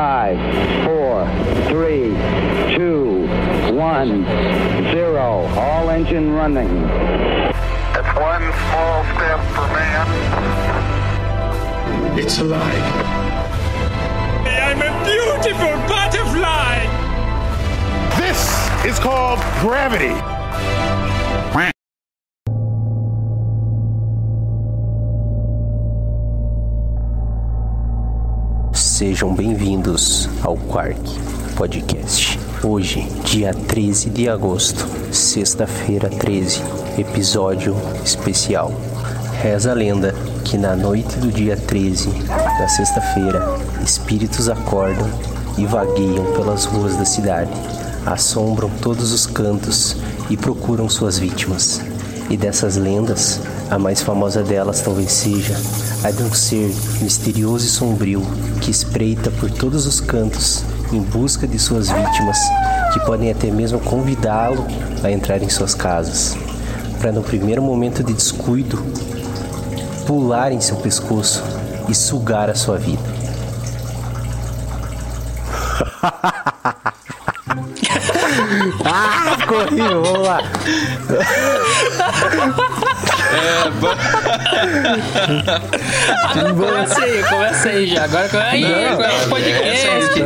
Five, four, three, two, one, zero. All engine running. It's one small step for man. It's alive. I'm a beautiful butterfly! This is called gravity. Sejam bem-vindos ao Quark Podcast. Hoje, dia 13 de agosto, sexta-feira 13, episódio especial. Reza a lenda que na noite do dia 13, da sexta-feira, espíritos acordam e vagueiam pelas ruas da cidade, assombram todos os cantos e procuram suas vítimas. E dessas lendas, a mais famosa delas talvez seja a de um ser misterioso e sombrio que espreita por todos os cantos em busca de suas vítimas, que podem até mesmo convidá-lo a entrar em suas casas, para no primeiro momento de descuido pular em seu pescoço e sugar a sua vida. ah, correu, vamos lá. Começa aí, começa aí já. Agora começa aí, Não, agora é não, o podcast.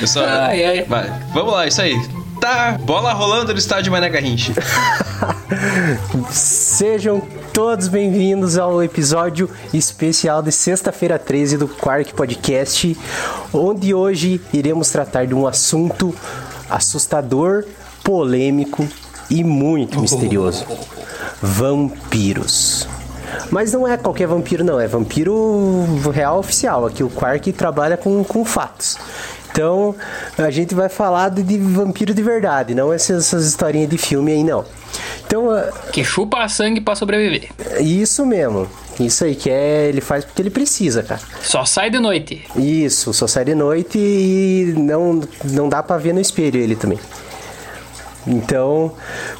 Eu só... Ai, ai. Vai, vamos lá, isso aí. Tá, bola rolando no estádio Mané Garrincha. Sejam todos bem-vindos ao episódio especial de sexta-feira 13 do Quark Podcast, onde hoje iremos tratar de um assunto assustador, polêmico e muito misterioso: vampiros. Mas não é qualquer vampiro, não, é vampiro real oficial. Aqui o Quark trabalha com, com fatos. Então a gente vai falar de, de vampiro de verdade, não essas, essas historinhas de filme aí, não. Então, Que chupa sangue pra sobreviver. isso mesmo. Isso aí que é, ele faz porque ele precisa, cara. Só sai de noite. Isso, só sai de noite e não, não dá pra ver no espelho ele também. Então,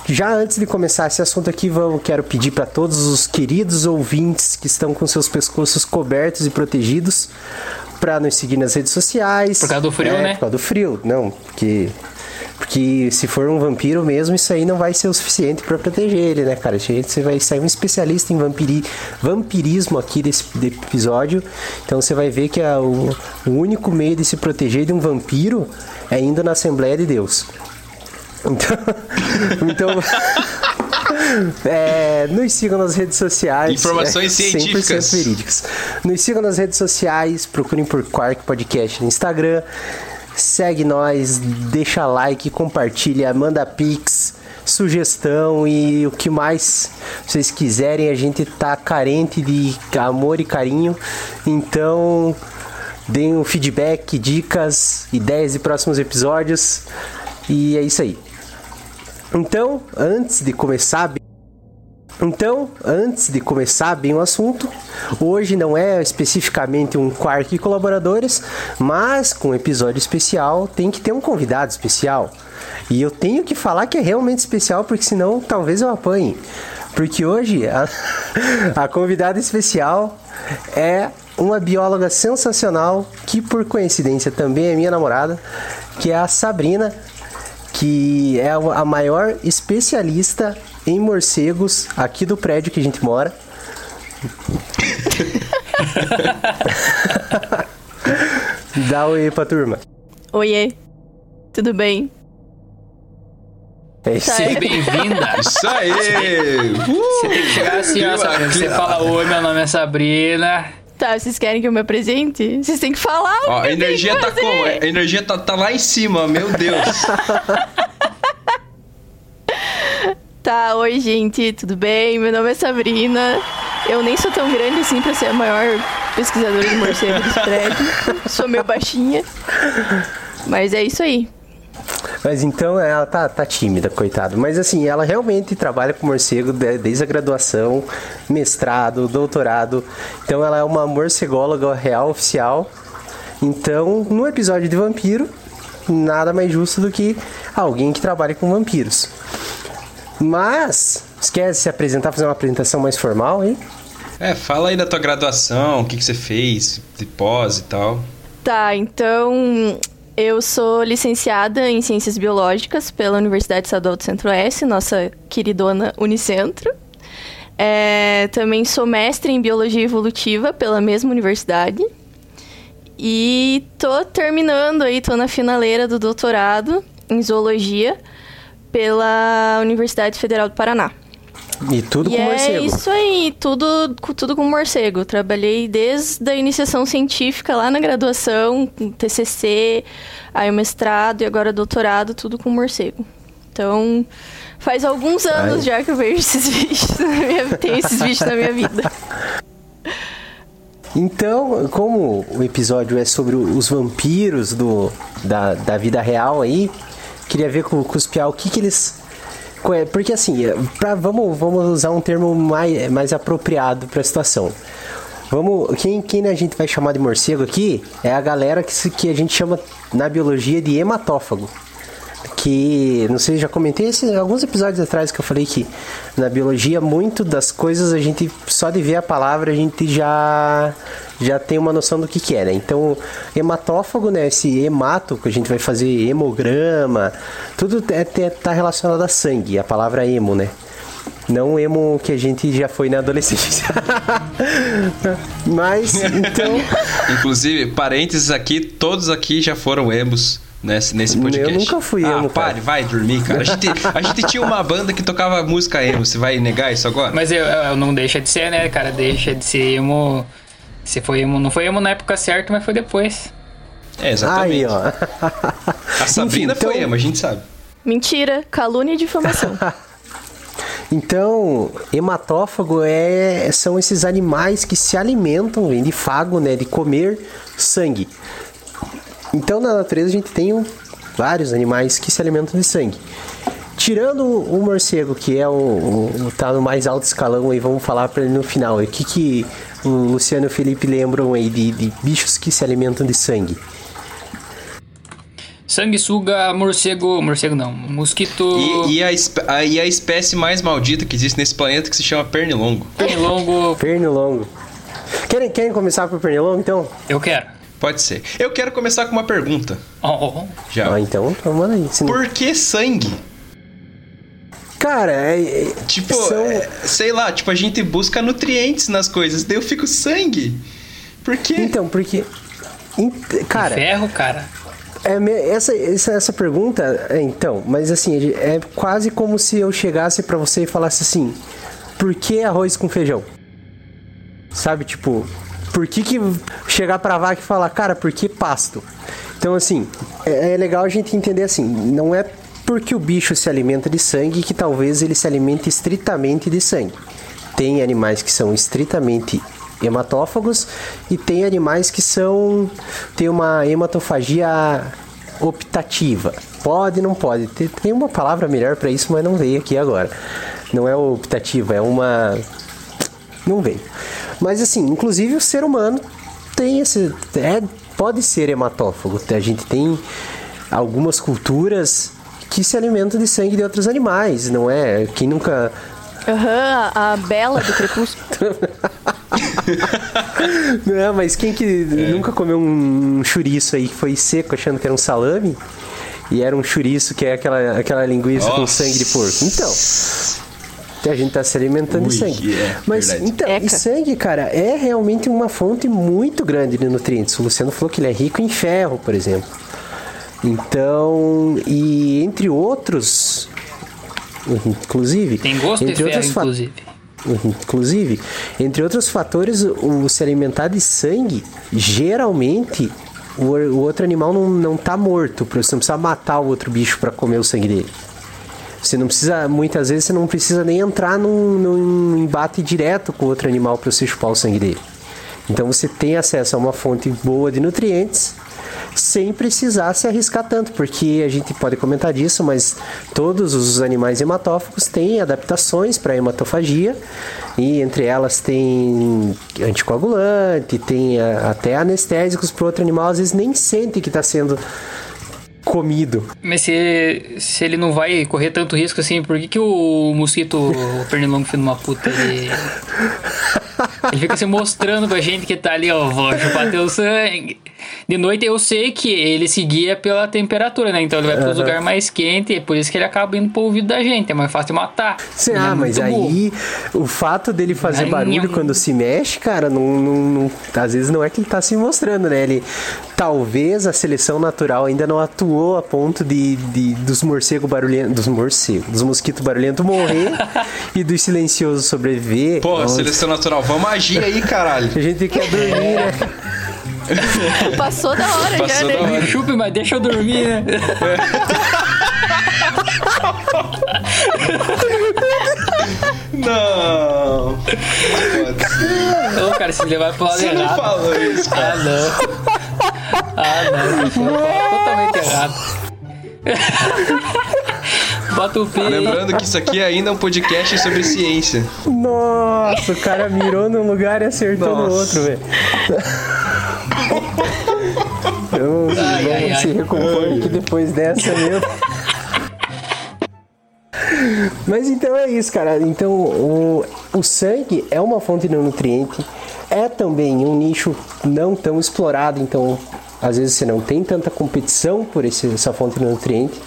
já antes de começar esse assunto aqui, vou, quero pedir para todos os queridos ouvintes que estão com seus pescoços cobertos e protegidos para nos seguir nas redes sociais. Por causa do frio, É, né? Por causa do frio, não, porque porque se for um vampiro mesmo, isso aí não vai ser o suficiente para proteger ele, né, cara? A gente- Você vai sair um especialista em vampiri, vampirismo aqui desse, desse episódio. Então você vai ver que a- o, o único meio de se proteger de um vampiro é indo na Assembleia de Deus. Então. então é, nos sigam nas redes sociais. Informações é, 100% científicas. verídicas. Nos sigam nas redes sociais, procurem por Quark Podcast no Instagram. Segue nós, deixa like, compartilha, manda pix, sugestão e o que mais vocês quiserem. A gente tá carente de amor e carinho. Então, deem um feedback, dicas, ideias de próximos episódios. E é isso aí. Então, antes de começar então, antes de começar bem o assunto, hoje não é especificamente um Quark e colaboradores, mas com um episódio especial tem que ter um convidado especial. E eu tenho que falar que é realmente especial, porque senão talvez eu apanhe. Porque hoje a, a convidada especial é uma bióloga sensacional, que por coincidência também é minha namorada, que é a Sabrina, que é a maior especialista em morcegos aqui do prédio que a gente mora. Dá oi pra turma. Oiê, tudo bem? É isso aí. Bem-vinda. Isso aí! Você tem que chegar assim, ó, Sabrina. Você fala, oi, meu nome é Sabrina. Tá, vocês querem que eu me apresente? Vocês têm que falar. o Ó, a energia tá como? A energia tá, tá lá em cima, meu Deus. Tá, oi gente, tudo bem? Meu nome é Sabrina. Eu nem sou tão grande assim pra ser a maior pesquisadora de morcego desse prédio. Sou meio baixinha. Mas é isso aí. Mas então ela tá, tá tímida, coitado. Mas assim, ela realmente trabalha com morcego de- desde a graduação, mestrado, doutorado. Então ela é uma morcególoga real oficial. Então, no episódio de vampiro, nada mais justo do que alguém que trabalha com vampiros. Mas, esquece de se apresentar, fazer uma apresentação mais formal, hein? É, fala aí da tua graduação, o que, que você fez, de pós e tal. Tá, então eu sou licenciada em Ciências Biológicas pela Universidade Estadual do Centro-Oeste, nossa queridona Unicentro. É, também sou mestre em Biologia Evolutiva pela mesma universidade. E tô terminando aí, tô na finaleira do doutorado em Zoologia pela Universidade Federal do Paraná. E tudo e com é morcego. isso aí, tudo, com- tudo com morcego. Trabalhei desde a iniciação científica lá na graduação, com TCC, aí o mestrado e agora doutorado, tudo com morcego. Então, faz alguns anos Ai. já que eu vejo esses bichos na minha tem esses bichos na minha vida. Então, como o episódio é sobre os vampiros do, da, da vida real aí, queria ver com, com os Piau o que, que eles. é- Porque assim, é, pra, vamos, vamos usar um termo mais, mais apropriado para a situação. Vamos, quem, quem a gente vai chamar de morcego aqui é a galera que, que a gente chama na biologia de hematófago. Que, não sei, já comentei esse, alguns episódios atrás que eu falei que na biologia, muito das coisas a gente, só de ver a palavra, a gente já, já tem uma noção do que, que é, né? Então, hematófago, né? Esse hemato que a gente vai fazer hemograma, tudo é, é, tá relacionado a sangue, a palavra hemo, né? Não emo que a gente já foi na adolescência. Mas, então. Inclusive, parênteses aqui, todos aqui já foram emos nesse, nesse podcast. Eu nunca fui ah, emo, pare, vai dormir, cara. A gente, a gente tinha uma banda que tocava música emo. Você vai negar isso agora? Mas eu, eu não deixa de ser, né, cara? Deixa de ser emo. Se foi emo, não foi emo na época certa, mas foi depois. É, exatamente. Aí, ó. A Sabrina Enfim, então- foi emo, a gente sabe. Mentira, calúnia e difamação. Então, hematófago é, são esses animais que se alimentam, vem de fago, né, de comer sangue. Então, na natureza a gente tem um- vários animais que se alimentam de sangue. Tirando o, morcego, que é o, o- o- tá no mais alto escalão aí, vamos falar para ele no final. O que que o Luciano e o Felipe lembram aí de, de bichos que se alimentam de sangue? Sanguessuga, morcego. Morcego não, mosquito. E, e a, a- e a espécie mais maldita que existe nesse planeta que se chama pernilongo. Pernilongo. Pernilongo. Querem, querem começar por pernilongo, então? Eu quero. Pode ser. Eu quero começar com uma pergunta. Oh. Já. Ah, então, então manda aí. senão- Por que sangue? Cara, é, é- Tipo, são- é, sei lá, tipo, a gente busca nutrientes nas coisas, daí eu fico sangue. Por quê? Então, porque. Ent- Cara, Ferro, cara. é essa, essa, essa pergunta. é, Então, mas assim, é quase como se eu chegasse pra você e falasse assim: por que arroz com feijão? Sabe, tipo, por que, que chegar pra vaca e falar, cara, por que pasto? Então, assim, é, é legal a gente entender assim: não é porque o bicho se alimenta de sangue que talvez ele se alimente estritamente de sangue. Tem animais que são estritamente hematófagos e tem animais que são tem uma hematofagia optativa. Pode, não pode. Tem, uma palavra melhor para isso, mas não veio aqui agora. Não é optativa, é uma não veio. Mas assim, inclusive o ser humano tem esse é, pode ser hematófago. A gente tem algumas culturas que se alimentam de sangue de outros animais, não é? Quem nunca Aham, a, a Bela do Crepúsculo. Não, é, mas quem que nunca comeu um chouriço aí que foi seco achando que era um salame? E era um chouriço que é aquela, aquela linguiça com Nossa. sangue de porco. Então, a gente tá se alimentando de Ui, sangue. é, mas verdade. então, Eca. e sangue, cara, é realmente uma fonte muito grande de nutrientes. O Luciano falou que ele é rico em ferro, por exemplo. Então, e entre outros, inclusive, Tem gosto de entre ferro, outros fa- inclusive. Inclusive, entre outros fatores, o se alimentar de sangue, geralmente o, o outro animal não, não tá morto. Você não precisa matar o outro bicho para comer o sangue dele. Você não precisa, muitas vezes, você não precisa nem entrar num, num embate direto com outro animal para você chupar o sangue dele. Então você tem acesso a uma fonte boa de nutrientes sem precisar se arriscar tanto, porque a gente pode comentar disso, mas todos os animais hematófagos têm adaptações para hematofagia e entre elas tem anticoagulante, tem a- até anestésicos para outro animal, às vezes nem sente que está sendo comido. Mas se, se ele não vai correr tanto risco assim, por que, que o mosquito, o pernilongo filho de uma puta, ele. Ele fica se mostrando pra gente que tá ali, ó, vou chupar teu sangue. De noite eu sei que ele seguia pela temperatura, né? Então ele vai para os lugares mais quentes, e é por isso que ele acaba indo pro ouvido da gente. É mais fácil de matar. Sim, é ah, mas muito burro. aí o fato dele fazer barulho quando se mexe, cara, não, não, não- às vezes não é que ele tá se mostrando, né? Ele talvez a seleção natural ainda não atuou a ponto de, de dos morcegos barulhentos, dos morcegos, dos mosquitos barulhentos morrer e dos silenciosos sobreviver. Pô, Nossa, seleção natural, vamos agir aí, caralho. A gente quer dormir, né? Passou da hora já, Passou né? da hora. Me chupe, mas deixa eu dormir, né? Não. Ô, cara, se levar pro lado Você não errado. falou isso, cara. Ah, não. Ah, não. Você falou totalmente errado. Bota o. Lembrando que isso aqui ainda é um podcast sobre ciência. Nossa, o cara mirou num lugar e acertou no Nossa. outro, velho. Então, Ai, vamos ai, se ai. recompor aqui depois dessa mesmo. Mas então é isso, cara. Então o, o sangue é uma fonte de nutriente, é também um nicho não tão explorado, então às vezes você não tem tanta competição por esse- essa fonte de nutriente.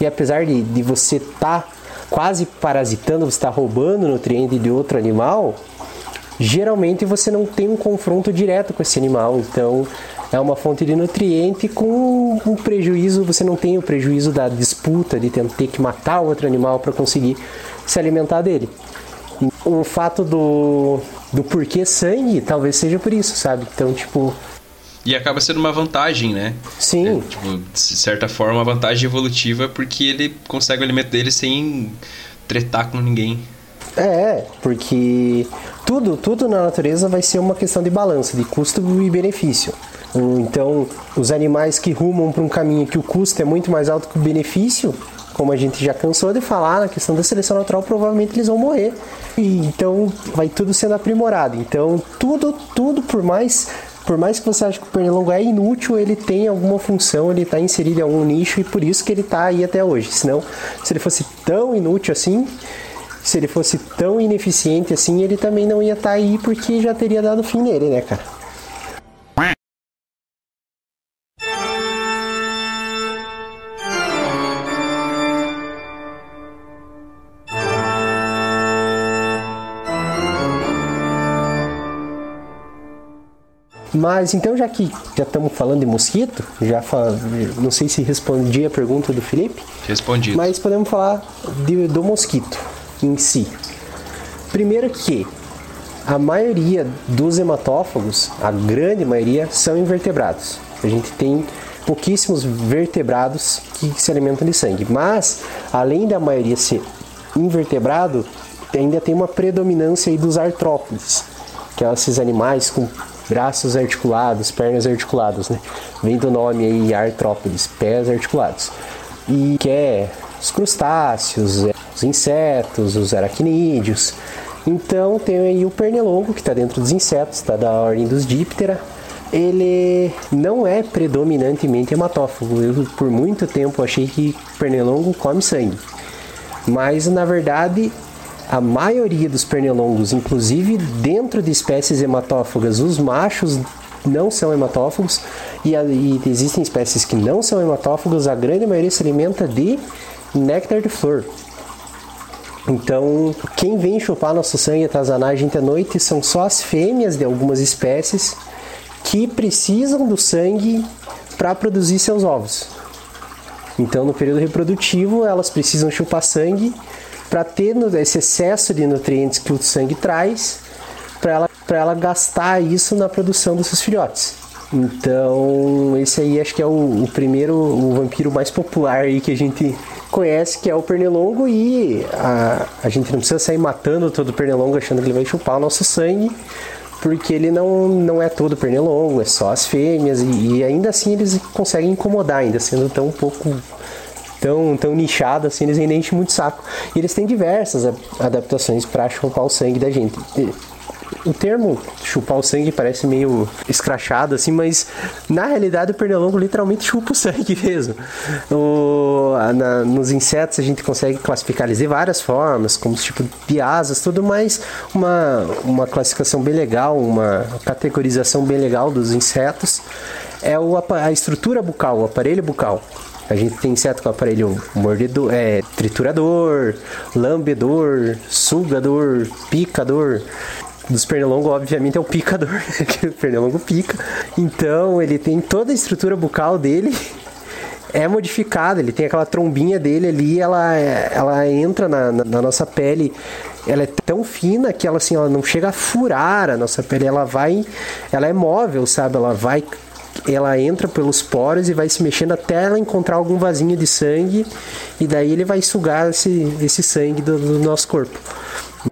E apesar de, de você estar quase parasitando, você está roubando nutriente de outro animal, geralmente você não tem um confronto direto com esse animal. Então é uma fonte de nutriente com um prejuízo, você não tem o prejuízo da disputa de ter que matar outro animal para conseguir se alimentar dele. O fato do, do porquê sangue talvez seja por isso, sabe? Então, tipo, E acaba sendo uma vantagem, né? sim, É, tipo, de certa forma, uma vantagem evolutiva porque ele consegue o alimento dele sem tretar com ninguém. É, porque tudo, tudo na natureza vai ser uma questão de balanço, de custo e benefício. Então, os animais que rumam para um caminho que o custo é muito mais alto que o benefício, como a gente já cansou de falar na questão da seleção natural, provavelmente eles vão morrer. E, então, vai tudo sendo aprimorado. Então, tudo, tudo por mais por mais que você ache que o pernilongo é inútil, ele tem alguma função, ele está inserido em algum nicho e por isso que ele está aí até hoje. Senão, se ele fosse tão inútil assim, se ele fosse tão ineficiente assim, ele também não ia estar aí porque já teria dado fim nele, né, cara? Mas então, já que já estamos falando de mosquito, já não sei se respondi a pergunta do Felipe, Respondido. mas podemos falar de- do mosquito em si. Primeiro que a maioria dos hematófagos, a grande maioria, são invertebrados. A gente tem pouquíssimos vertebrados que se alimentam de sangue. Mas, além da maioria ser invertebrado, ainda tem uma predominância aí dos artrópodes, que são esses animais com braços articulados, pernas articuladas, né? Vem do nome aí artrópodes, pés articulados. E que é os crustáceos, é, os insetos, os aracnídeos. Então tem aí o pernilongo que está dentro dos insetos, está da ordem dos díptera. Ele não é predominantemente hematófago. Eu por muito tempo achei que pernilongo come sangue. Mas na verdade, a maioria dos pernilongos, inclusive dentro de espécies hematófagas, os machos não são hematófagos e, e existem espécies que não são hematófagos, a grande maioria se alimenta de néctar de flor. Então, quem vem chupar nosso sangue e atazanar a gente à noite são só as fêmeas de algumas espécies que precisam do sangue para produzir seus ovos. Então, no período reprodutivo, elas precisam chupar sangue para ter esse excesso de nutrientes que o sangue traz, para ela, ela gastar isso na produção dos seus filhotes. Então, esse aí acho que é o, o primeiro, o vampiro mais popular aí que a gente conhece, que é o pernilongo, e a, a gente não precisa sair matando todo o pernilongo achando que ele vai chupar o nosso sangue, porque ele não, não é todo pernilongo, é só as fêmeas, e, e ainda assim eles conseguem incomodar, ainda sendo tão pouco tão, tão nichado assim, eles ainda enchem muito saco. E eles têm diversas adaptações para chupar o sangue da gente. O termo chupar o sangue parece meio escrachado assim, mas na realidade o pernilongo literalmente chupa o sangue mesmo. O, na- nos insetos a gente consegue classificar eles de várias formas, como os tipos de asas, tudo mais uma, uma classificação bem legal, uma categorização bem legal dos insetos é o, a estrutura bucal, o aparelho bucal. A gente tem inseto com aparelho mordedor, é, triturador, lambedor, sugador, picador. Dos pernilongos, obviamente, é o picador, que o pernilongo pica. Então, ele tem toda a estrutura bucal dele é modificada, ele tem aquela trombinha dele ali, ela, ela entra na, na- na nossa pele, ela é tão fina que ela assim, ela não chega a furar a nossa pele, ela vai, ela é móvel, sabe? Ela vai, ela entra pelos poros e vai se mexendo até ela encontrar algum vasinho de sangue e daí ele vai sugar esse, esse sangue do, do nosso corpo.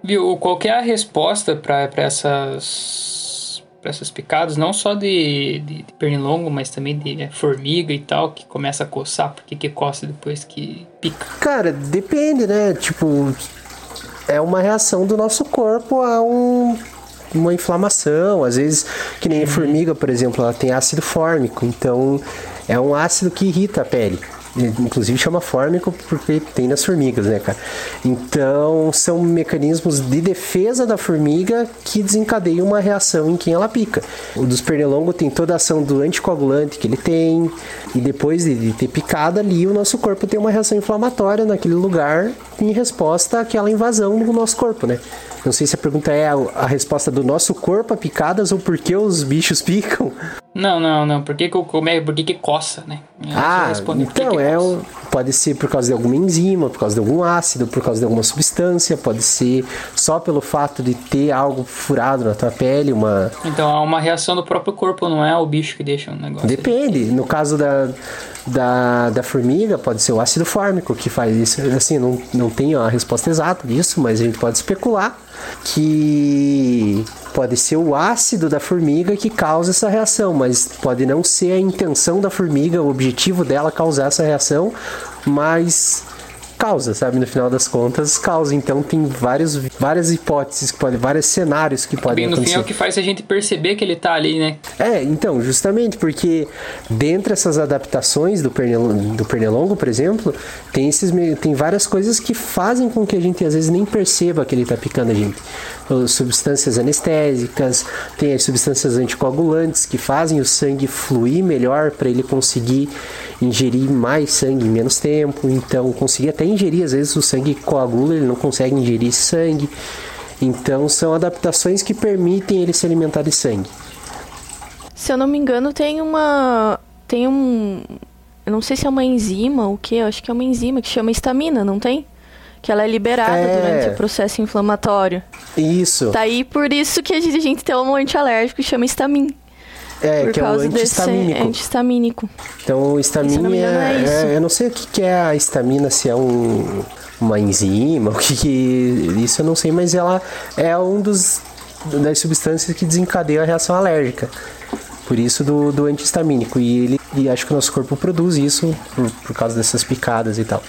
Viu, qual que é a resposta para essas pra essas picadas, não só de, de, de pernilongo, mas também de né, formiga e tal, que começa a coçar, porque que coça depois que pica? Cara, depende, né? Tipo, é uma reação do nosso corpo a um, uma inflamação. Às vezes, que nem a formiga, por exemplo, ela tem ácido fórmico, então é um ácido que irrita a pele. Inclusive chama fórmico porque tem nas formigas, né, cara? Então são mecanismos de defesa da formiga que desencadeiam uma reação em quem ela pica. O dos pernilongos tem toda a ação do anticoagulante que ele tem, e depois de, ter picado ali, o nosso corpo tem uma reação inflamatória naquele lugar em resposta àquela invasão no nosso corpo, né? Não sei se a pergunta é a, a resposta do nosso corpo a picadas ou por que os bichos picam. Não, não, não. Por que, que, eu- como é, por que, que coça, né? Só Ah, então que é um, pode ser por causa de alguma enzima, por causa de algum ácido, por causa de alguma substância, pode ser só pelo fato de ter algo furado na tua pele, uma Então é uma reação do próprio corpo, não é o bicho que deixa o negócio. depende. No caso da, da, da formiga, pode ser o ácido fórmico que faz isso. Assim, não, não tenho a resposta exata disso, mas a gente pode especular que pode ser o ácido da formiga que causa essa reação, mas pode não ser a intenção da formiga, o objetivo dela causar essa reação, mas causa, sabe? No final das contas, causa. Então tem vários, várias hipóteses que podem, vários cenários que podem Bem, no fim acontecer. é o que faz a gente perceber que ele tá ali, né? É, então, justamente porque dentre essas adaptações do pernilongo, do pernilongo, por exemplo, tem, esses, tem várias coisas que fazem com que a gente às vezes nem perceba que ele está picando a gente. As substâncias anestésicas, tem as substâncias anticoagulantes que fazem o sangue fluir melhor para ele conseguir ingerir mais sangue em menos tempo. Então, conseguir até ingerir, às vezes o sangue coagula, ele não consegue ingerir sangue. Então, são adaptações que permitem ele se alimentar de sangue. Se eu não me engano, tem uma. Tem um. Eu não sei se é uma enzima ou o que, eu acho que é uma enzima que chama estamina, não tem? Que ela é liberada É. durante o processo inflamatório. Isso. Tá aí por isso que a gente, a gente tem um antialérgico que chama estamin. É, por que é o causa antihistamínico. antihistamínico. Então, o é isso. é, Eu não sei o que, que é a estamina, se é um, uma enzima, o que, que. Isso eu não sei, mas ela é um dos das substâncias que desencadeia a reação alérgica. Por isso do, do antihistamínico. E ele e acho que o nosso corpo produz isso por, por causa dessas picadas e tal.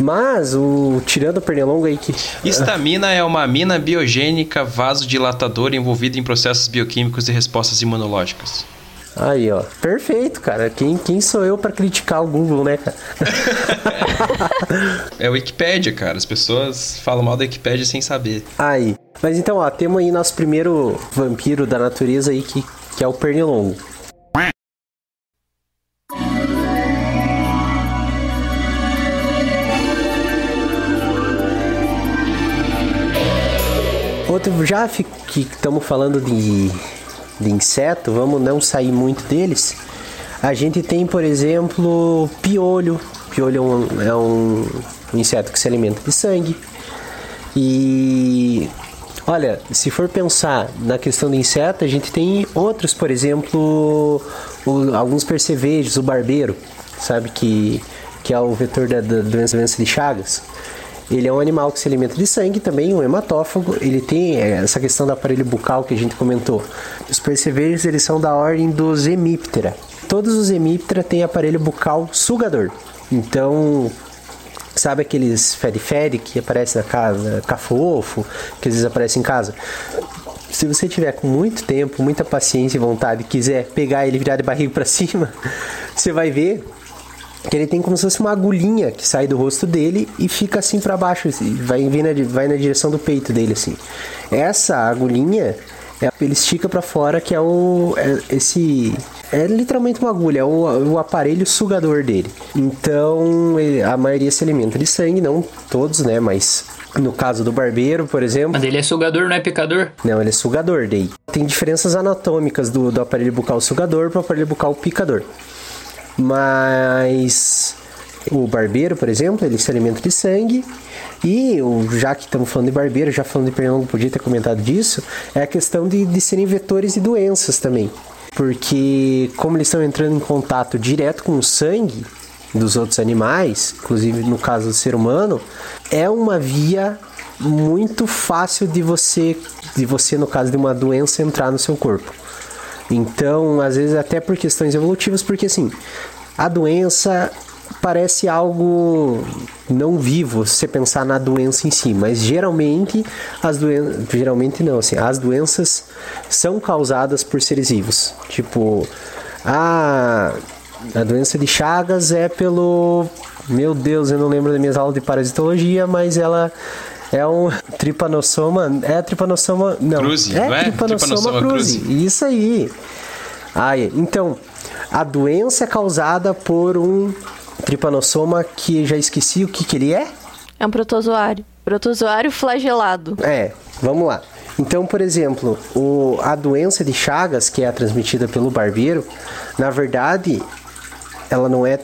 Mas o tirando o pernilongo aí que Histamina é uma amina biogênica vasodilatadora envolvida em processos bioquímicos e respostas imunológicas. Aí, ó. Perfeito, cara. Quem, quem sou eu pra criticar o Google, né, cara? É o Wikipédia, cara. As pessoas falam mal da Wikipédia sem saber. Aí. Mas então, ó, temos aí nosso primeiro vampiro da natureza aí, que, que é o pernilongo. Já que estamos falando de, de inseto, vamos não sair muito deles. A gente tem, por exemplo, piolho. Piolho é um, é um inseto que se alimenta de sangue. E olha, se for pensar na questão do inseto, a gente tem outros, por exemplo, o- alguns percevejos, o barbeiro, sabe que, que é o vetor da, da doença, doença de Chagas. Ele é um animal que se alimenta de sangue também, um hematófago. Ele tem é, essa questão do aparelho bucal que a gente comentou. Os percevejos eles são da ordem dos hemíptera. Todos os hemíptera têm aparelho bucal sugador. Então, Sabe aqueles fede-fede que aparece na casa, cafofo, que às vezes aparece em casa? Se você tiver com muito tempo, muita paciência e vontade quiser pegar ele e virar de barriga para cima, você vai ver que ele tem como se fosse uma agulhinha que sai do rosto dele e fica assim para baixo, assim, vai, na, vai na direção do peito dele assim. Essa agulhinha É, ele estica para fora, que é o é esse é literalmente uma agulha, é o, o aparelho sugador dele. Então, a maioria se alimenta de sangue, não todos, né, mas no caso do barbeiro, por exemplo. Mas ele é sugador, não é picador? Não, ele é sugador daí. Tem diferenças anatômicas do, do aparelho bucal sugador para o aparelho bucal picador. Mas o barbeiro, por exemplo, ele se alimenta de sangue. E já que estamos falando de barbeiro, já falando de pernilongo, podia ter comentado disso, é a questão de, de serem vetores de doenças também. Porque como eles estão entrando em contato direto com o sangue dos outros animais, inclusive no caso do ser humano, é uma via muito fácil de você, de você no caso de uma doença entrar no seu corpo. Então, às vezes até por questões evolutivas, porque assim, a doença parece algo não vivo se você pensar na doença em si, mas geralmente as doenças, geralmente não, assim, as doenças são causadas por seres vivos. Tipo, a a doença de Chagas é pelo meu Deus, eu não lembro das minhas aulas de parasitologia, mas ela é um tripanossoma, é a tripanossoma, não, Cruzi, é, não é? tripanossoma, Tripanossoma cruzi. cruzi. Isso aí. Ai, então, a doença é causada por um tripanossoma que já esqueci o que que ele é? É um protozoário. Protozoário flagelado. É, vamos lá. Então, por exemplo, o, a doença de Chagas, que é a transmitida pelo barbeiro, na verdade, ela não é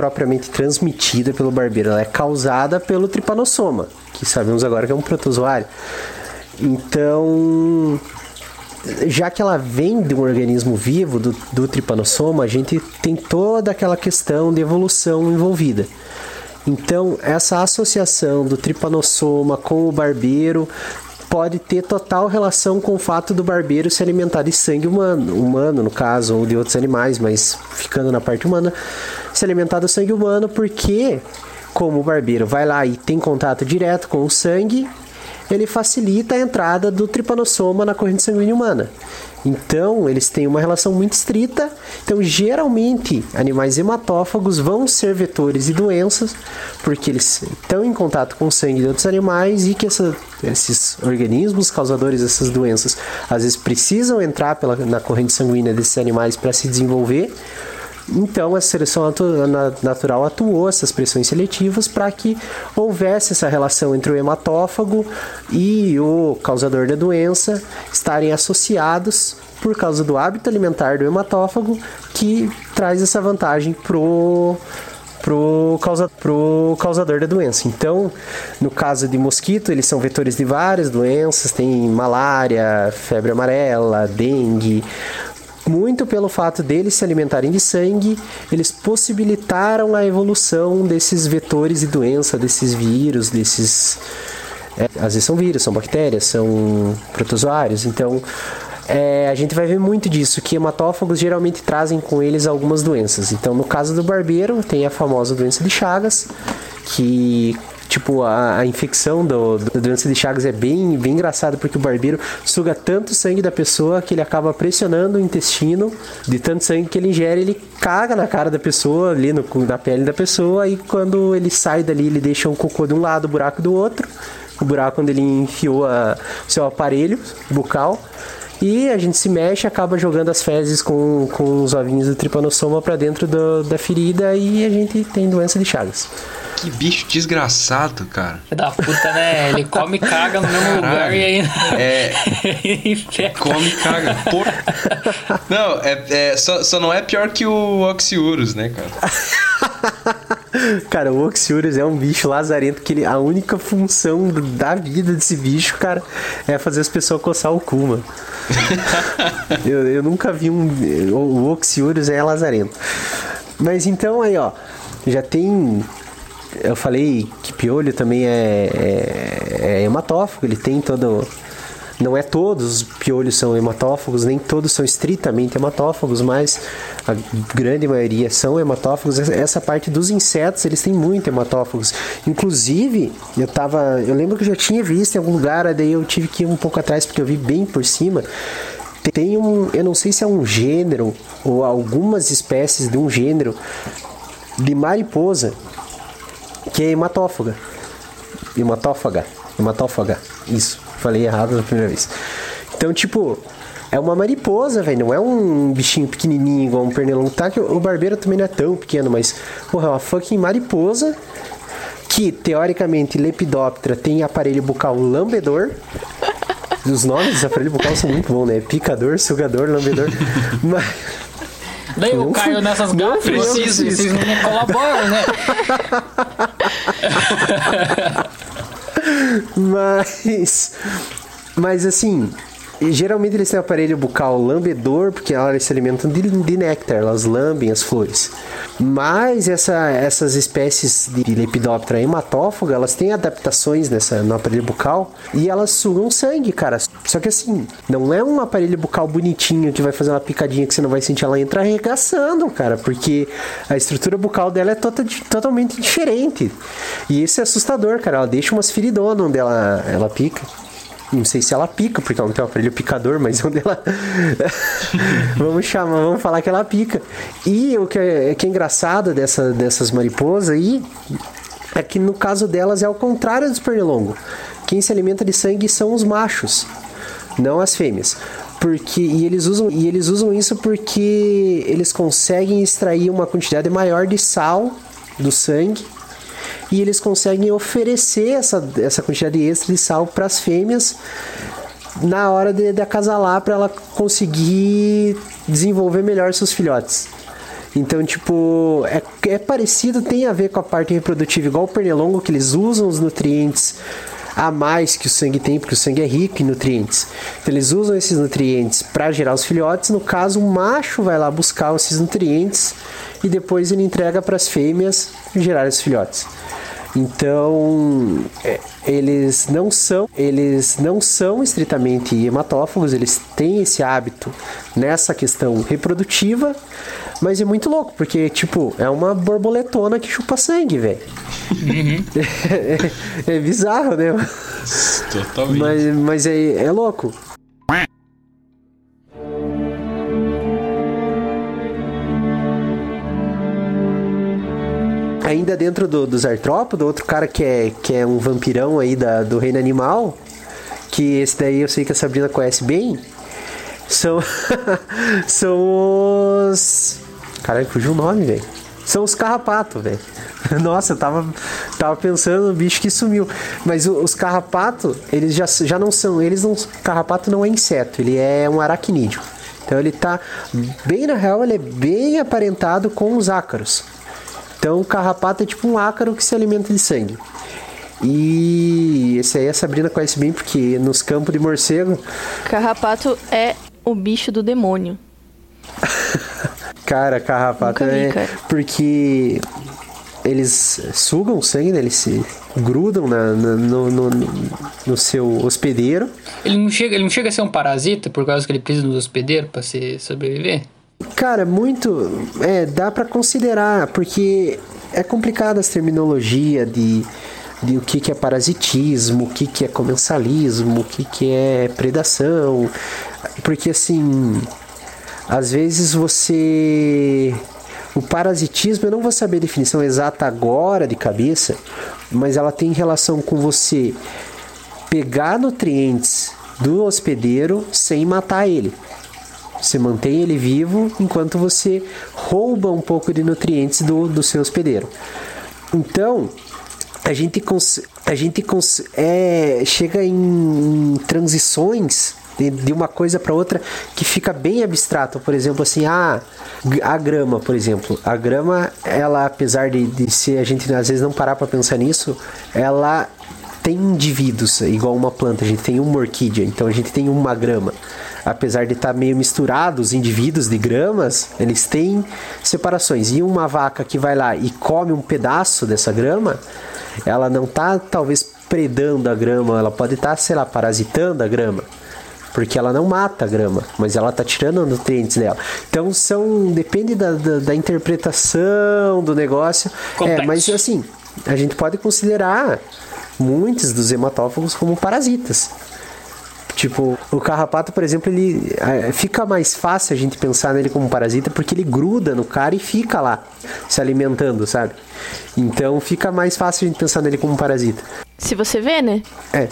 propriamente transmitida pelo barbeiro, ela é causada pelo tripanossoma, que sabemos agora que é um protozoário. Então, já que ela vem de um organismo vivo, do, do tripanossoma, a gente tem toda aquela questão de evolução envolvida. Então, essa associação do tripanossoma com o barbeiro pode ter total relação com o fato do barbeiro se alimentar de sangue humano, humano no caso, ou de outros animais, mas ficando na parte humana, se alimentar do sangue humano, porque como o barbeiro vai lá e tem contato direto com o sangue, ele facilita a entrada do tripanossoma na corrente sanguínea humana. Então, eles têm uma relação muito estrita. Então, geralmente, animais hematófagos vão ser vetores de doenças, porque eles estão em contato com o sangue de outros animais e que essa, esses organismos causadores dessas doenças às vezes precisam entrar pela, na corrente sanguínea desses animais para se desenvolver. Então, a seleção atu- na- natural atuou essas pressões seletivas para que houvesse essa relação entre o hematófago e o causador da doença estarem associados por causa do hábito alimentar do hematófago, que traz essa vantagem pro pro, causa, pro causador da doença. Então, no caso de mosquito, eles são vetores de várias doenças, tem malária, febre amarela, dengue, muito pelo fato deles se alimentarem de sangue, eles possibilitaram a evolução desses vetores de doença, desses vírus, desses. é, às vezes são vírus, são bactérias, são protozoários. Então, é, a gente vai ver muito disso, que hematófagos geralmente trazem com eles algumas doenças. Então, no caso do barbeiro, tem a famosa doença de Chagas, que tipo a, a infecção do, da doença de Chagas é bem, bem engraçada porque o barbeiro suga tanto sangue da pessoa que ele acaba pressionando o intestino de tanto sangue que ele ingere, ele caga na cara da pessoa, ali no, na pele da pessoa, e quando ele sai dali, ele deixa um cocô de um lado, o buraco do outro, o buraco onde ele enfiou a, seu aparelho bucal. E a gente se mexe, acaba jogando as fezes com, com os ovinhos do tripanossoma para dentro do- da ferida e a gente tem doença de Chagas. Que bicho desgraçado, cara. Filho da puta, né? Ele come e caga no mesmo lugar e aí. É. Infecta. Come e caga. Por... Não, é, é- só, só não é pior que o Oxiurus, né, cara? Cara, o Oxiurus é um bicho lazarento que ele, a única função da vida desse bicho, cara, é fazer as pessoas coçar o cu, mano. eu, eu nunca vi um. O, o Oxiurus é lazarento. Mas então aí, ó, já tem. Eu falei que piolho também é, é, é hematófago, ele tem todo. Não é todos os piolhos são hematófagos, nem todos são estritamente hematófagos, mas a grande maioria são hematófagos. Essa- parte dos insetos, eles têm muito hematófagos. Inclusive, eu tava, eu lembro que eu já tinha visto em algum lugar, daí eu tive que ir um pouco atrás porque eu vi bem por cima. Tem um, eu não sei se é um gênero ou algumas espécies de um gênero de mariposa que é hematófaga. Hematófaga. Hematófaga. Isso. Falei errado na primeira vez. Então, tipo, é uma mariposa, velho. Não é um bichinho pequenininho igual um pernilongo. Tá que o barbeiro também não é tão pequeno, mas, porra, é uma fucking mariposa que, teoricamente, Lepidoptera tem aparelho bucal lambedor. Os nomes dos aparelhos bucal são muito bons, né? Picador, sugador, lambedor. mas... Daí eu Não caio fui- nessas gafas e vocês, não me colaboram, né? Mas. Mas assim. Geralmente eles têm aparelho bucal lambedor, porque elas se alimentam de, de néctar, elas lambem as flores. Mas essa- essas espécies de Lepidoptera hematófaga, elas têm adaptações nessa, no aparelho bucal e elas sugam sangue, cara. Só que assim, não é um aparelho bucal bonitinho que vai fazer uma picadinha que você não vai sentir ela entra arregaçando, cara, porque a estrutura bucal dela é tota- totalmente diferente. E isso é assustador, cara. Ela deixa umas feridonas onde ela, ela pica. Não sei se ela pica, porque ela não tem um aparelho picador, mas onde ela. vamos chamar, vamos falar que ela pica. E o que é, que é engraçado dessa, dessas mariposas aí é que no caso delas é ao contrário dos pernilongos. Quem se alimenta de sangue são os machos, não as fêmeas. Porque, e, eles usam, e eles usam isso porque eles conseguem extrair uma quantidade maior de sal do sangue e eles conseguem oferecer essa, essa quantidade extra de sal para as fêmeas na hora de, de acasalar para ela conseguir desenvolver melhor seus filhotes. Então, tipo, é, é parecido, tem a ver com a parte reprodutiva, igual o pernilongo, que eles usam os nutrientes a mais que o sangue tem, porque o sangue é rico em nutrientes. Então, eles usam esses nutrientes para gerar os filhotes. No caso, o macho vai lá buscar esses nutrientes e depois ele entrega para as fêmeas gerar os filhotes. Então, é, eles não são, eles não são estritamente hematófagos, eles têm esse hábito nessa questão reprodutiva, mas é muito louco, porque tipo, é uma borboletona que chupa sangue, velho. é, é bizarro, né? Totalmente. Mas, mas é, é louco. Ainda dentro do, dos artrópodos, outro cara que é, que é um vampirão aí da, do reino animal, que esse daí eu sei que a Sabrina conhece bem, são, são os... Caralho, fugiu o nome, velho. São os carrapatos, velho. Nossa, eu tava, tava pensando no bicho que sumiu. Mas o- os carrapatos, eles já, já não são. Eles não. Carrapato não é inseto, ele é um aracnídeo. Então ele tá. Bem na real, ele é bem aparentado com os ácaros. Então o carrapato é tipo um ácaro que se alimenta de sangue. E esse aí a Sabrina conhece bem porque nos campos de morcego, Carrapato é o bicho do demônio. cara, carrapato Nunca vi, é cara. porque eles sugam sangue, né? eles se grudam na- na- no, no- no seu hospedeiro. Ele não, chega, ele não chega a ser um parasita por causa que ele precisa dos hospedeiros pra se sobreviver? Cara, muito. É, dá pra considerar, porque é complicado as terminologias de, de o que, que é parasitismo, o que, que é comensalismo, o que, que é predação. Porque assim. Às vezes você. O parasitismo, eu não vou saber a definição exata agora de cabeça, mas ela tem relação com você pegar nutrientes do hospedeiro sem matar ele. Você mantém ele vivo enquanto você rouba um pouco de nutrientes do, do seu hospedeiro. Então, a gente, cons- a gente cons- é, chega em, em transições de, uma coisa para outra que fica bem abstrato. Por exemplo, assim, g- a grama, por exemplo. A grama, ela, apesar de, de ser, a gente às vezes não parar para pensar nisso, ela tem indivíduos, igual uma planta, a gente tem uma orquídea, então a gente tem uma grama. Apesar de estar meio misturado os indivíduos de gramas, eles têm separações. E uma vaca que vai lá e come um pedaço dessa grama, ela não está talvez predando a grama, ela pode estar, sei lá, parasitando a grama. Porque ela não mata a grama, mas ela tá tirando nutrientes dela. Então são. Depende da, da, da interpretação do negócio. Complexo. É, mas assim, a gente pode considerar muitos dos hematófagos como parasitas. Tipo, o carrapato, por exemplo, ele eh, fica mais fácil a gente pensar nele como parasita porque ele gruda no cara e fica lá se alimentando, sabe? Então fica mais fácil a gente pensar nele como parasita. Se você vê, né? É.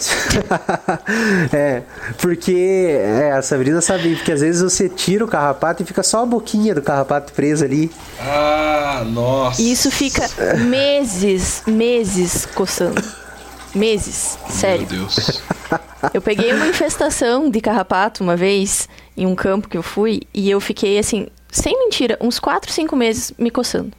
é, porque é, a Sabrina sabe, porque às vezes você tira o carrapato e fica só a boquinha do carrapato presa ali. Ah, nossa. E isso fica meses, meses coçando. Meses, sério. Meu Deus. Eu peguei uma infestação de carrapato uma vez em um campo que eu fui e eu fiquei assim, sem mentira, uns 4, 5 meses me coçando.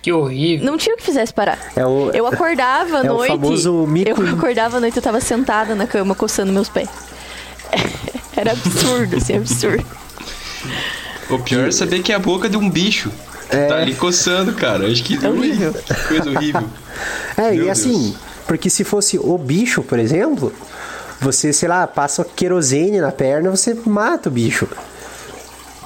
Que horrível. Não tinha o que fizesse parar. É o- Eu acordava à É o noite. famoso mico. Eu acordava à noite, eu tava sentada na cama coçando meus pés. Era absurdo, assim, absurdo. O pior é saber que é a boca de um bicho. É. Tá ali coçando, cara. Acho que. É horrível. Que coisa horrível. É, Meu e assim, Deus. porque se fosse o bicho, por exemplo, você, sei lá, passa querosene na perna, você mata o bicho.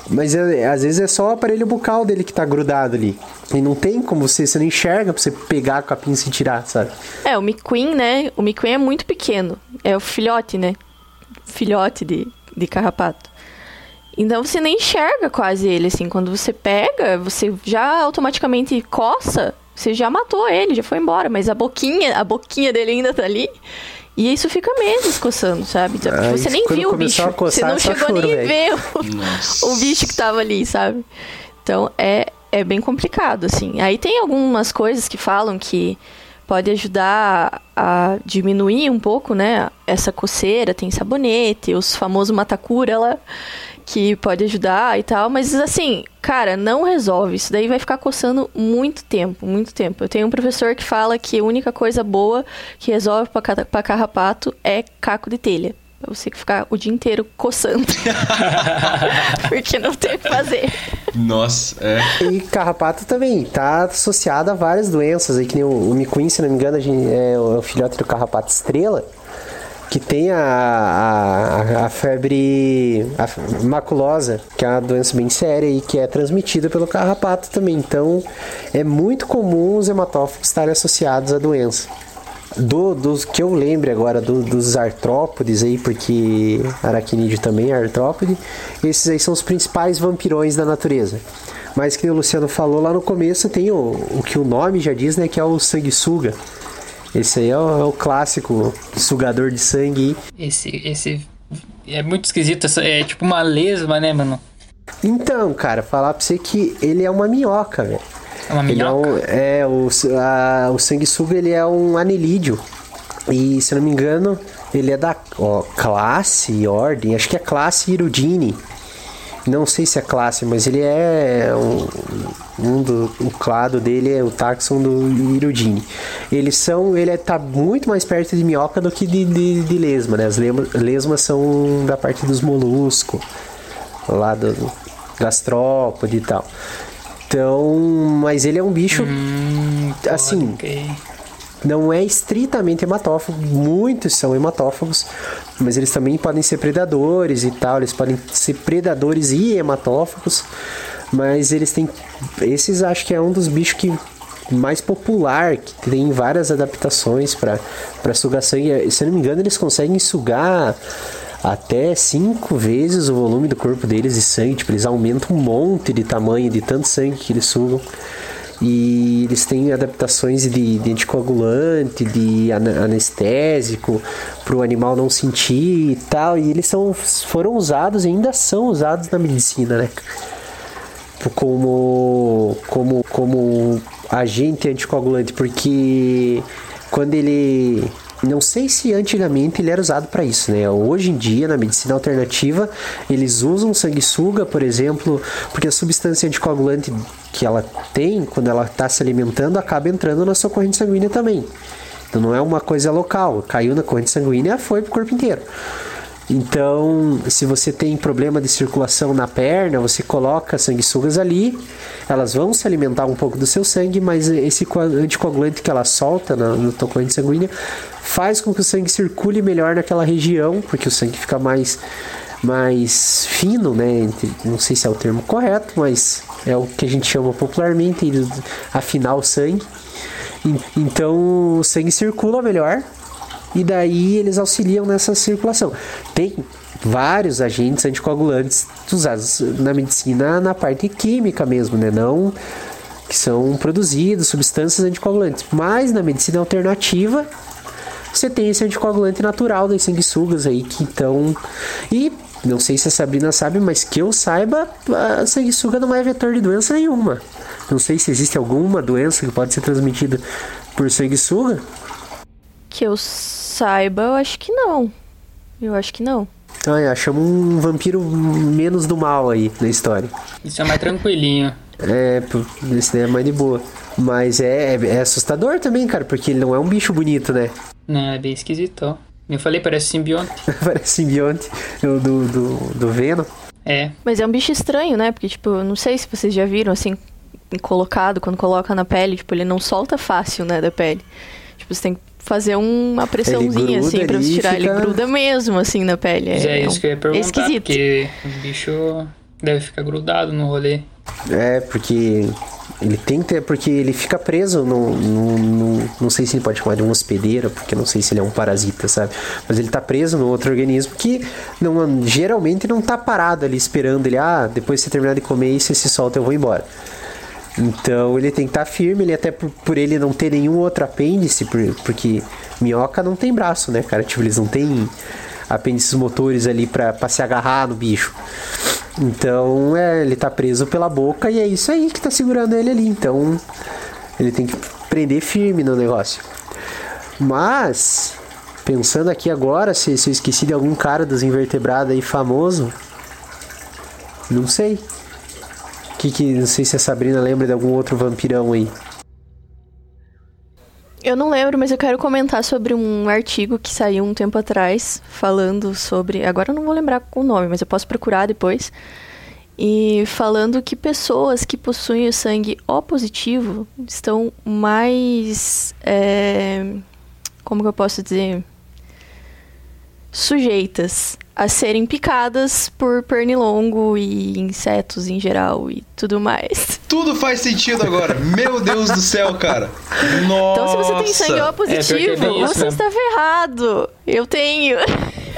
Mas é- às vezes é só o aparelho bucal dele que tá grudado ali. E não tem como você, você não enxerga pra você pegar com a pinça e tirar, sabe? É, o McQueen, né? O McQueen é muito pequeno. É o filhote, né? Filhote de, de carrapato. Então você nem enxerga quase ele, assim. Quando você pega, você já automaticamente coça, você já matou ele, já foi embora. Mas a boquinha, a boquinha dele ainda tá ali. E isso fica meses coçando, sabe? Aí, você nem viu o bicho. coçar, você não chegou choro, nem a ver o, o bicho que tava ali, sabe? Então é, é bem complicado, assim. Aí tem algumas coisas que falam que pode ajudar a diminuir um pouco, né? Essa coceira, tem sabonete, os famosos matacura lá, que pode ajudar e tal. Mas assim, cara, não resolve. Isso daí vai ficar coçando muito tempo, muito tempo. Eu tenho um professor que fala que a única coisa boa que resolve pra carrapato é caco de telha. Pra você ficar o dia inteiro coçando. Porque não tem o que fazer. Nossa, é. E carrapato também tá associado a várias doenças aí, que nem o, o micuim, se não me engano, a gente- é o filhote do carrapato estrela, que tem a, a, a febre maculosa, que é uma doença bem séria e que é transmitida pelo carrapato também. Então, é muito comum os hematófagos estarem associados à doença. Do, dos que eu lembre agora do- dos artrópodes aí, porque aracnídeo também é artrópode, esses aí são os principais vampirões da natureza. Mas que o Luciano falou lá no começo, tem o, o que o nome já diz, né, que é o sanguessuga. Esse aí é o, é o clássico sugador de sangue. Esse, esse é muito esquisito. É tipo uma lesma, né, mano? Então, cara, falar pra você que ele é uma minhoca, velho. É uma Ele é, minhoca. um, é o, a, o sanguessuga ele é um anelídeo. E se não me engano, ele é da ó, classe, ordem, acho que é classe Irudine. Não sei se é classe, mas ele é um, um do o clado dele é o taxon do Irudine. Eles são, ele é, tá muito mais perto de minhoca do que de, de, de lesma, né? As lesmas são da parte dos moluscos, lá do gastrópode e tal. Então, mas ele é um bicho assim, Ok. Não é estritamente hematófago, muitos são hematófagos, mas eles também podem ser predadores e tal, eles podem ser predadores e hematófagos, mas eles têm esses acho que é um dos bichos que mais popular, que tem várias adaptações para sugar sangue. Se eu não me engano, eles conseguem sugar até cinco vezes o volume do corpo deles de sangue, tipo, eles aumentam um monte de tamanho de tanto sangue que eles sugam. E eles têm adaptações de, de anticoagulante, de anestésico, para o animal não sentir e tal. E eles são, foram usados e ainda são usados na medicina, né? Como, como, como agente anticoagulante, porque quando ele. Não sei se antigamente ele era usado para isso, né? Hoje em dia, na medicina alternativa, eles usam sanguessuga, por exemplo, porque a substância anticoagulante que ela tem, quando ela está se alimentando, acaba entrando na sua corrente sanguínea também. Então não é uma coisa local, caiu na corrente sanguínea, foi pro corpo inteiro. Então, se você tem problema de circulação na perna, você coloca sanguessugas ali, elas vão se alimentar um pouco do seu sangue, mas esse co- anticoagulante que ela solta na, na tua sanguínea faz com que o sangue circule melhor naquela região, porque o sangue fica mais, mais fino, né? Não sei se é o termo correto, mas é o que a gente chama popularmente de afinar o sangue. En- Então o sangue circula melhor e daí eles auxiliam nessa circulação. Tem vários agentes anticoagulantes usados na medicina na parte química mesmo, né? Não que são produzidos substâncias anticoagulantes, mas na medicina alternativa você tem esse anticoagulante natural das sanguessugas aí que então e não sei se a Sabrina sabe, mas que eu saiba, a sanguessuga não é vetor de doença nenhuma. Não sei se existe alguma doença que pode ser transmitida por sanguessuga. Que eu saiba, eu acho que não. Eu acho que não. Então, é, achamos um vampiro menos do mal aí na história. Isso é mais tranquilinho. É, esse daí é mais de boa. Mas é, é, é assustador também, cara, porque ele não é um bicho bonito, né? Não, é bem esquisitão. Eu falei, parece simbionte. Parece simbionte do, do, do Venom. É. Mas é um bicho estranho, né? Porque, tipo, eu não sei se vocês já viram, assim, colocado, quando coloca na pele, tipo, ele não solta fácil, né, da pele. Tipo, você tem que fazer uma pressãozinha, gruda assim, pra você tirar. Ele fica- gruda mesmo, assim, na pele. Mas é, isso um- que eu ia perguntar, É esquisito. porque o bicho deve ficar grudado no rolê. É, porque ele tem que ter, porque ele fica preso no, no, no- Não sei se ele pode chamar de um hospedeiro, porque não sei se ele é um parasita, sabe? Mas ele tá preso no outro organismo que não, geralmente não tá parado ali esperando ele, ah, depois que você terminar de comer e você se solta, eu vou embora. Então ele tem que estar firme, ele até por, por ele não ter nenhum outro apêndice, por- porque minhoca não tem braço, né, cara? Tipo, eles não têm apêndices motores ali pra se agarrar no bicho. Então é, ele tá preso pela boca e é isso aí que tá segurando ele ali. Então ele tem que prender firme no negócio. Mas, pensando aqui agora, se, se eu esqueci de algum cara dos invertebrados aí famoso, não sei. Que, que, não sei se a Sabrina lembra de algum outro vampirão aí. Eu não lembro, mas eu quero comentar sobre um artigo que saiu um tempo atrás, falando sobre. Agora eu não vou lembrar o nome, mas eu posso procurar depois. E falando que pessoas que possuem o sangue O positivo estão mais. é, como que eu posso dizer? Sujeitas a serem picadas por pernilongo e insetos em geral e tudo mais. Tudo faz sentido agora. Meu Deus do céu, cara. Nossa. Então, se você tem sangue O É, é positivo, bem isso você está ferrado. Eu tenho.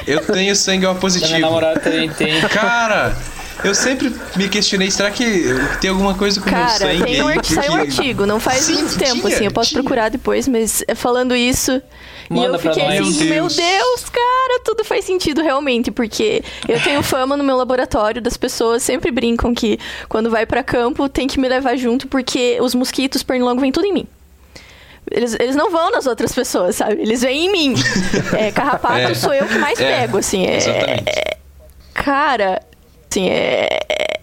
Eu tenho sangue O A minha positivo. namorada também tem. Cara, eu sempre me questionei, será que tem alguma coisa com o meu Cara, sangue tem um artigo, saiu um Porque- artigo, não faz Sim, muito tempo, tinha, assim, eu posso tinha. procurar depois, mas é falando isso. E Manda eu pra fiquei assim, Meu meu Deus. Deus, cara, tudo faz sentido realmente, porque eu tenho fama no meu laboratório das pessoas sempre brincam que quando vai pra campo tem que me levar junto porque os mosquitos pernilongo vêm tudo em mim. Eles, eles não vão nas outras pessoas, sabe? Eles vêm em mim. É, carrapato É. sou eu que mais É, pego, assim. É, Exatamente. cara, assim, é. é-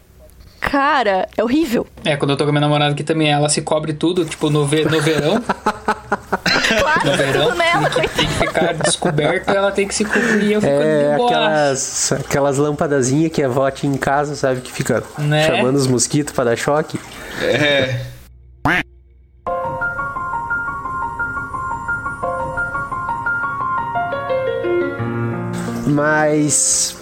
Cara, é horrível. É, quando eu tô com a minha namorada aqui também, ela se cobre tudo, tipo, no, ve no verão. Claro, No verão, tudo nela, tem que, tem que ficar descoberto, ela tem que se cobrir. Eu fico É aquelas, aquelas lampadazinhas que a avó tinha em casa, sabe? Que fica Né? chamando os mosquitos pra dar choque. É. Mas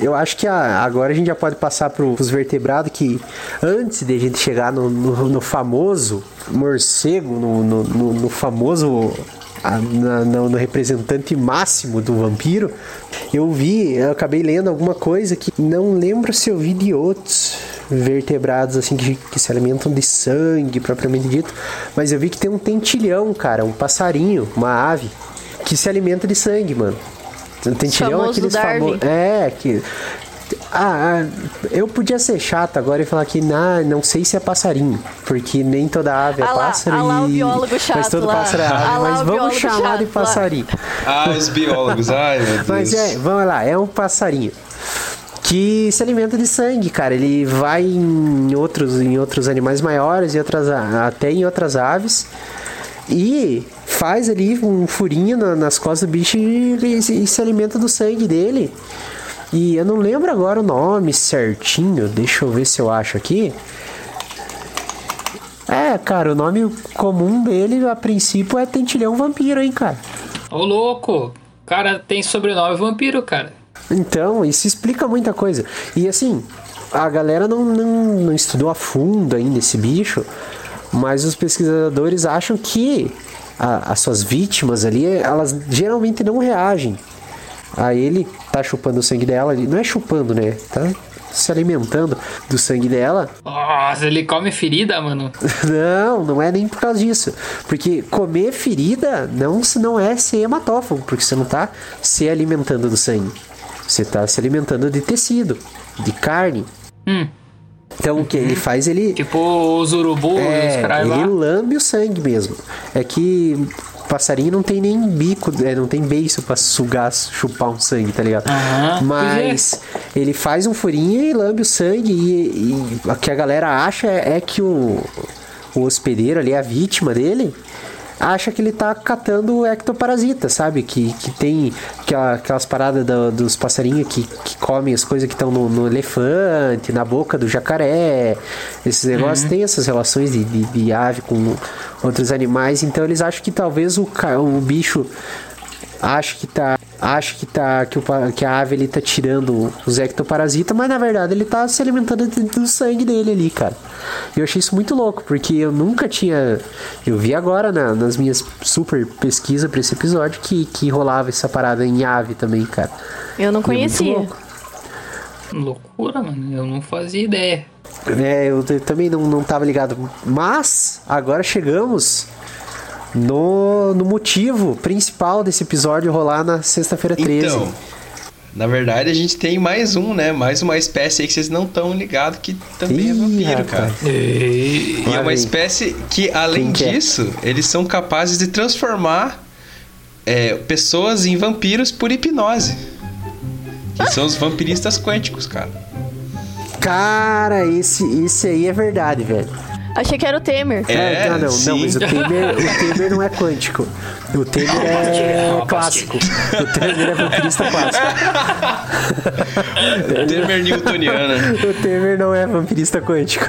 eu acho que a- agora a gente já pode passar para os vertebrados que antes de a gente chegar no, no- no famoso morcego, no, no- no- no famoso a- na- na- no representante máximo do vampiro, eu vi, eu acabei lendo alguma coisa que não lembro se eu vi de outros vertebrados assim que, que se alimentam de sangue propriamente dito, mas eu vi que tem um tentilhão, cara, um passarinho, uma ave que se alimenta de sangue, mano. Tentilhão é aqueles famosos. É, que. Ah, ah, eu podia ser chato agora e falar que nah, não sei se é passarinho, porque nem toda ave é Ah lá, pássaro ah lá o biólogo mas chato todo lá. pássaro é ave, Ah lá mas o vamos chamar de lá. passarinho. Ah, os biólogos. Ai, meu Deus. Mas é, vamos lá, é um passarinho que se alimenta de sangue, cara. Ele vai em outros, em outros animais maiores e outras, até em outras aves e faz ali um furinho na- nas costas do bicho e, se- e se alimenta do sangue dele. E eu não lembro agora o nome certinho, deixa eu ver se eu acho aqui. É, cara, o nome comum dele a princípio é tentilhão vampiro, hein, cara. Ô, louco! Cara tem sobrenome vampiro, cara. Então, isso explica muita coisa. E assim, a galera não, não, não estudou a fundo ainda esse bicho, mas os pesquisadores acham que a- as suas vítimas ali, elas geralmente não reagem. A ele tá chupando o sangue dela, não é chupando, né? Tá se alimentando do sangue dela. Nossa, ele come ferida, mano. Não, não é nem por causa disso. Porque comer ferida não, não é ser hematófago, porque você não tá se alimentando do sangue. Você tá se alimentando de tecido, de carne. Hum. Então o que ele faz, ele. Tipo os urubu e os É, caras ele lá. lambe o sangue mesmo. É que passarinho não tem nem bico, é, não tem beiço pra sugar, chupar um sangue, tá ligado? Aham, Mas ele faz um furinho e lambe o sangue e, e o que a galera acha é, é que o, o hospedeiro ali, a vítima dele, acha que ele tá catando ectoparasita, sabe? Que, que tem aquela- aquelas paradas do- dos passarinhos que, que comem as coisas que estão no, no elefante, na boca do jacaré. Esses negócios têm essas relações de, de, de ave com outros animais, então eles acham que talvez o, o bicho acha que tá acha que tá que, o, que a ave ele tá tirando os ectoparasitas, mas na verdade ele tá se alimentando do sangue dele ali, cara. Eu achei isso muito louco, porque eu nunca tinha eu vi agora na- nas minhas super pesquisas pra esse episódio que, que rolava essa parada em ave também, cara. Eu não é conhecia. louco. Loucura, mano. Eu não fazia ideia. É, eu, t- também não, não tava ligado. Mas agora chegamos no, no motivo principal desse episódio rolar na sexta-feira 13. Então, na verdade, a gente tem mais um, né? Mais uma espécie aí que vocês não estão ligados que também é Ih, vampiro, rapaz. cara. E... E é uma espécie que, além Quem que é? disso, eles são capazes de transformar é, pessoas em vampiros por hipnose. Que são os vampiristas quânticos, cara. Cara, esse, esse aí é verdade, velho. Achei que era o Temer. É, não, não, não, mas o Temer, o Temer não é quântico. O Temer é clássico. O Temer é vampirista clássico. Temer Newtoniana. O Temer não é vampirista quântico.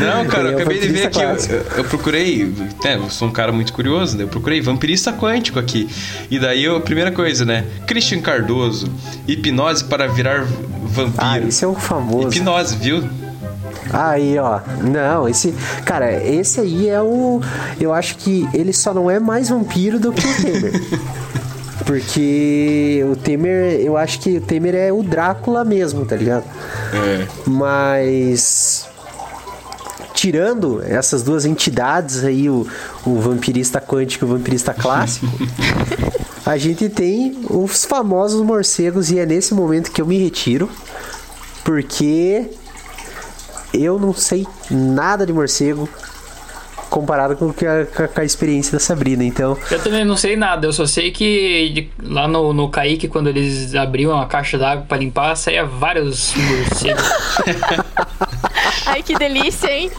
Não, cara, eu é acabei de ver aqui. Eu, eu- procurei. né, eu sou um cara muito curioso, né? Eu procurei vampirista quântico aqui. E daí, eu, a primeira coisa, né? Christian Cardoso, hipnose para virar vampiro. Ah, esse é o famoso. Hipnose, viu? Aí, ó. Não, esse. Cara, esse aí é o. Eu acho que ele só não é mais vampiro do que o Temer. Porque o Temer, eu acho que o Temer é o Drácula mesmo, tá ligado? É. Mas. Tirando essas duas entidades aí, o, o vampirista quântico e o vampirista clássico, a gente tem os famosos morcegos, e é nesse momento que eu me retiro, porque eu não sei nada de morcego comparado com, o que a, com a experiência da Sabrina, então. Eu também não sei nada, eu só sei que de- lá no, no Kaique, quando eles abriam a caixa d'água pra limpar, saía vários morcegos. Ai, que delícia, hein?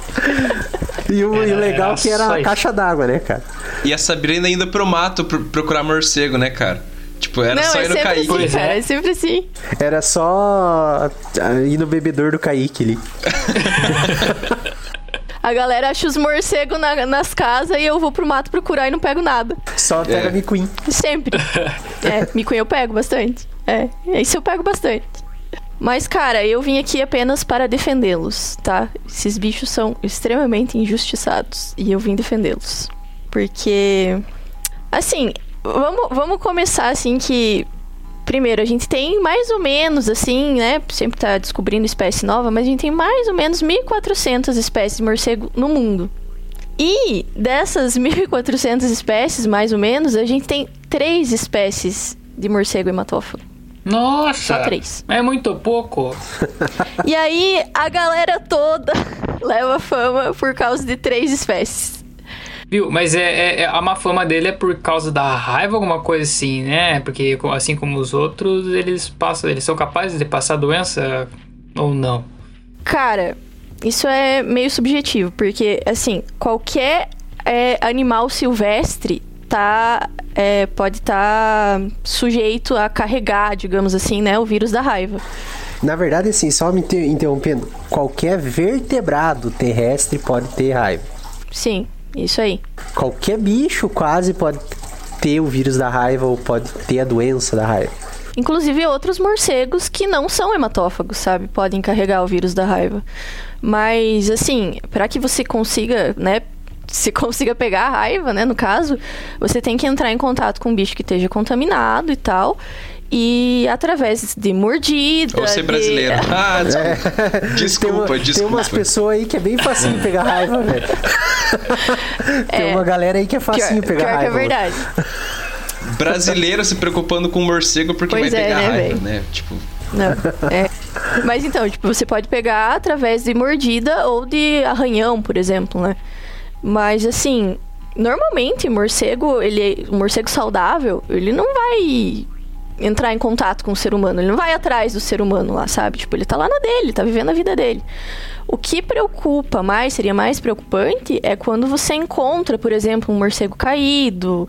E o, Era- legal era é que era a caixa d'água, né, cara? E a Sabrina indo pro mato pro- procurar morcego, né, cara? Tipo, era não, só é ir no Kaique. assim, Pois cara. é. É sempre assim. Era só ah, ir no bebedor do Kaique ali. A galera acha os morcegos na- nas casas e eu vou pro mato procurar e não pego nada. Só pega É. Miquim. Sempre. é, mico eu pego bastante. É, isso eu pego bastante. Mas, cara, eu vim aqui apenas para defendê-los, tá? Esses bichos são extremamente injustiçados e eu vim defendê-los. Porque, assim, vamos, vamos começar assim que. Primeiro, a gente tem mais ou menos, assim, né? Sempre tá descobrindo espécie nova, mas a gente tem mais ou menos 1.400 espécies de morcego no mundo. E dessas 1.400 espécies, mais ou menos, a gente tem três espécies de morcego hematófago. Nossa! Só três. É muito pouco. E aí a galera toda leva fama por causa de três espécies. Viu? Mas é, é- é- a má fama dele é por causa da raiva, alguma coisa assim, né? Porque assim como os outros, eles passam, eles são capazes de passar doença ou não. Cara, isso é meio subjetivo, porque assim, qualquer é, animal silvestre tá é, pode estar sujeito a carregar, digamos assim, né, o vírus da raiva. Na verdade, assim, só me inter- interrompendo, qualquer vertebrado terrestre pode ter raiva. Sim, isso aí. Qualquer bicho quase pode ter o vírus da raiva ou pode ter a doença da raiva. Inclusive outros morcegos que não são hematófagos, sabe? Podem carregar o vírus da raiva. Mas, assim, para que você consiga, né? Se consiga pegar a raiva, né? No caso, você tem que entrar em contato com um bicho que esteja contaminado e tal. E através de mordida. Ou ser de- brasileiro. Ah, desculpa. Desculpa, tem, uma- desculpa. tem umas pessoas aí que é bem facinho pegar raiva, velho. tem É. uma galera aí que é facinho Pior, pegar pior que é raiva. verdade. Brasileiro se preocupando com morcego porque Pois vai é, pegar né, raiva, velho? né? Tipo, Não, é. Mas então, tipo, você pode pegar através de mordida ou de arranhão, por exemplo, né? Mas assim, normalmente morcego, ele, o morcego saudável, ele não vai entrar em contato com o ser humano, ele não vai atrás do ser humano lá, sabe? Tipo, ele tá lá na dele, tá vivendo a vida dele. O que preocupa mais, seria mais preocupante, é quando você encontra, por exemplo, um morcego caído,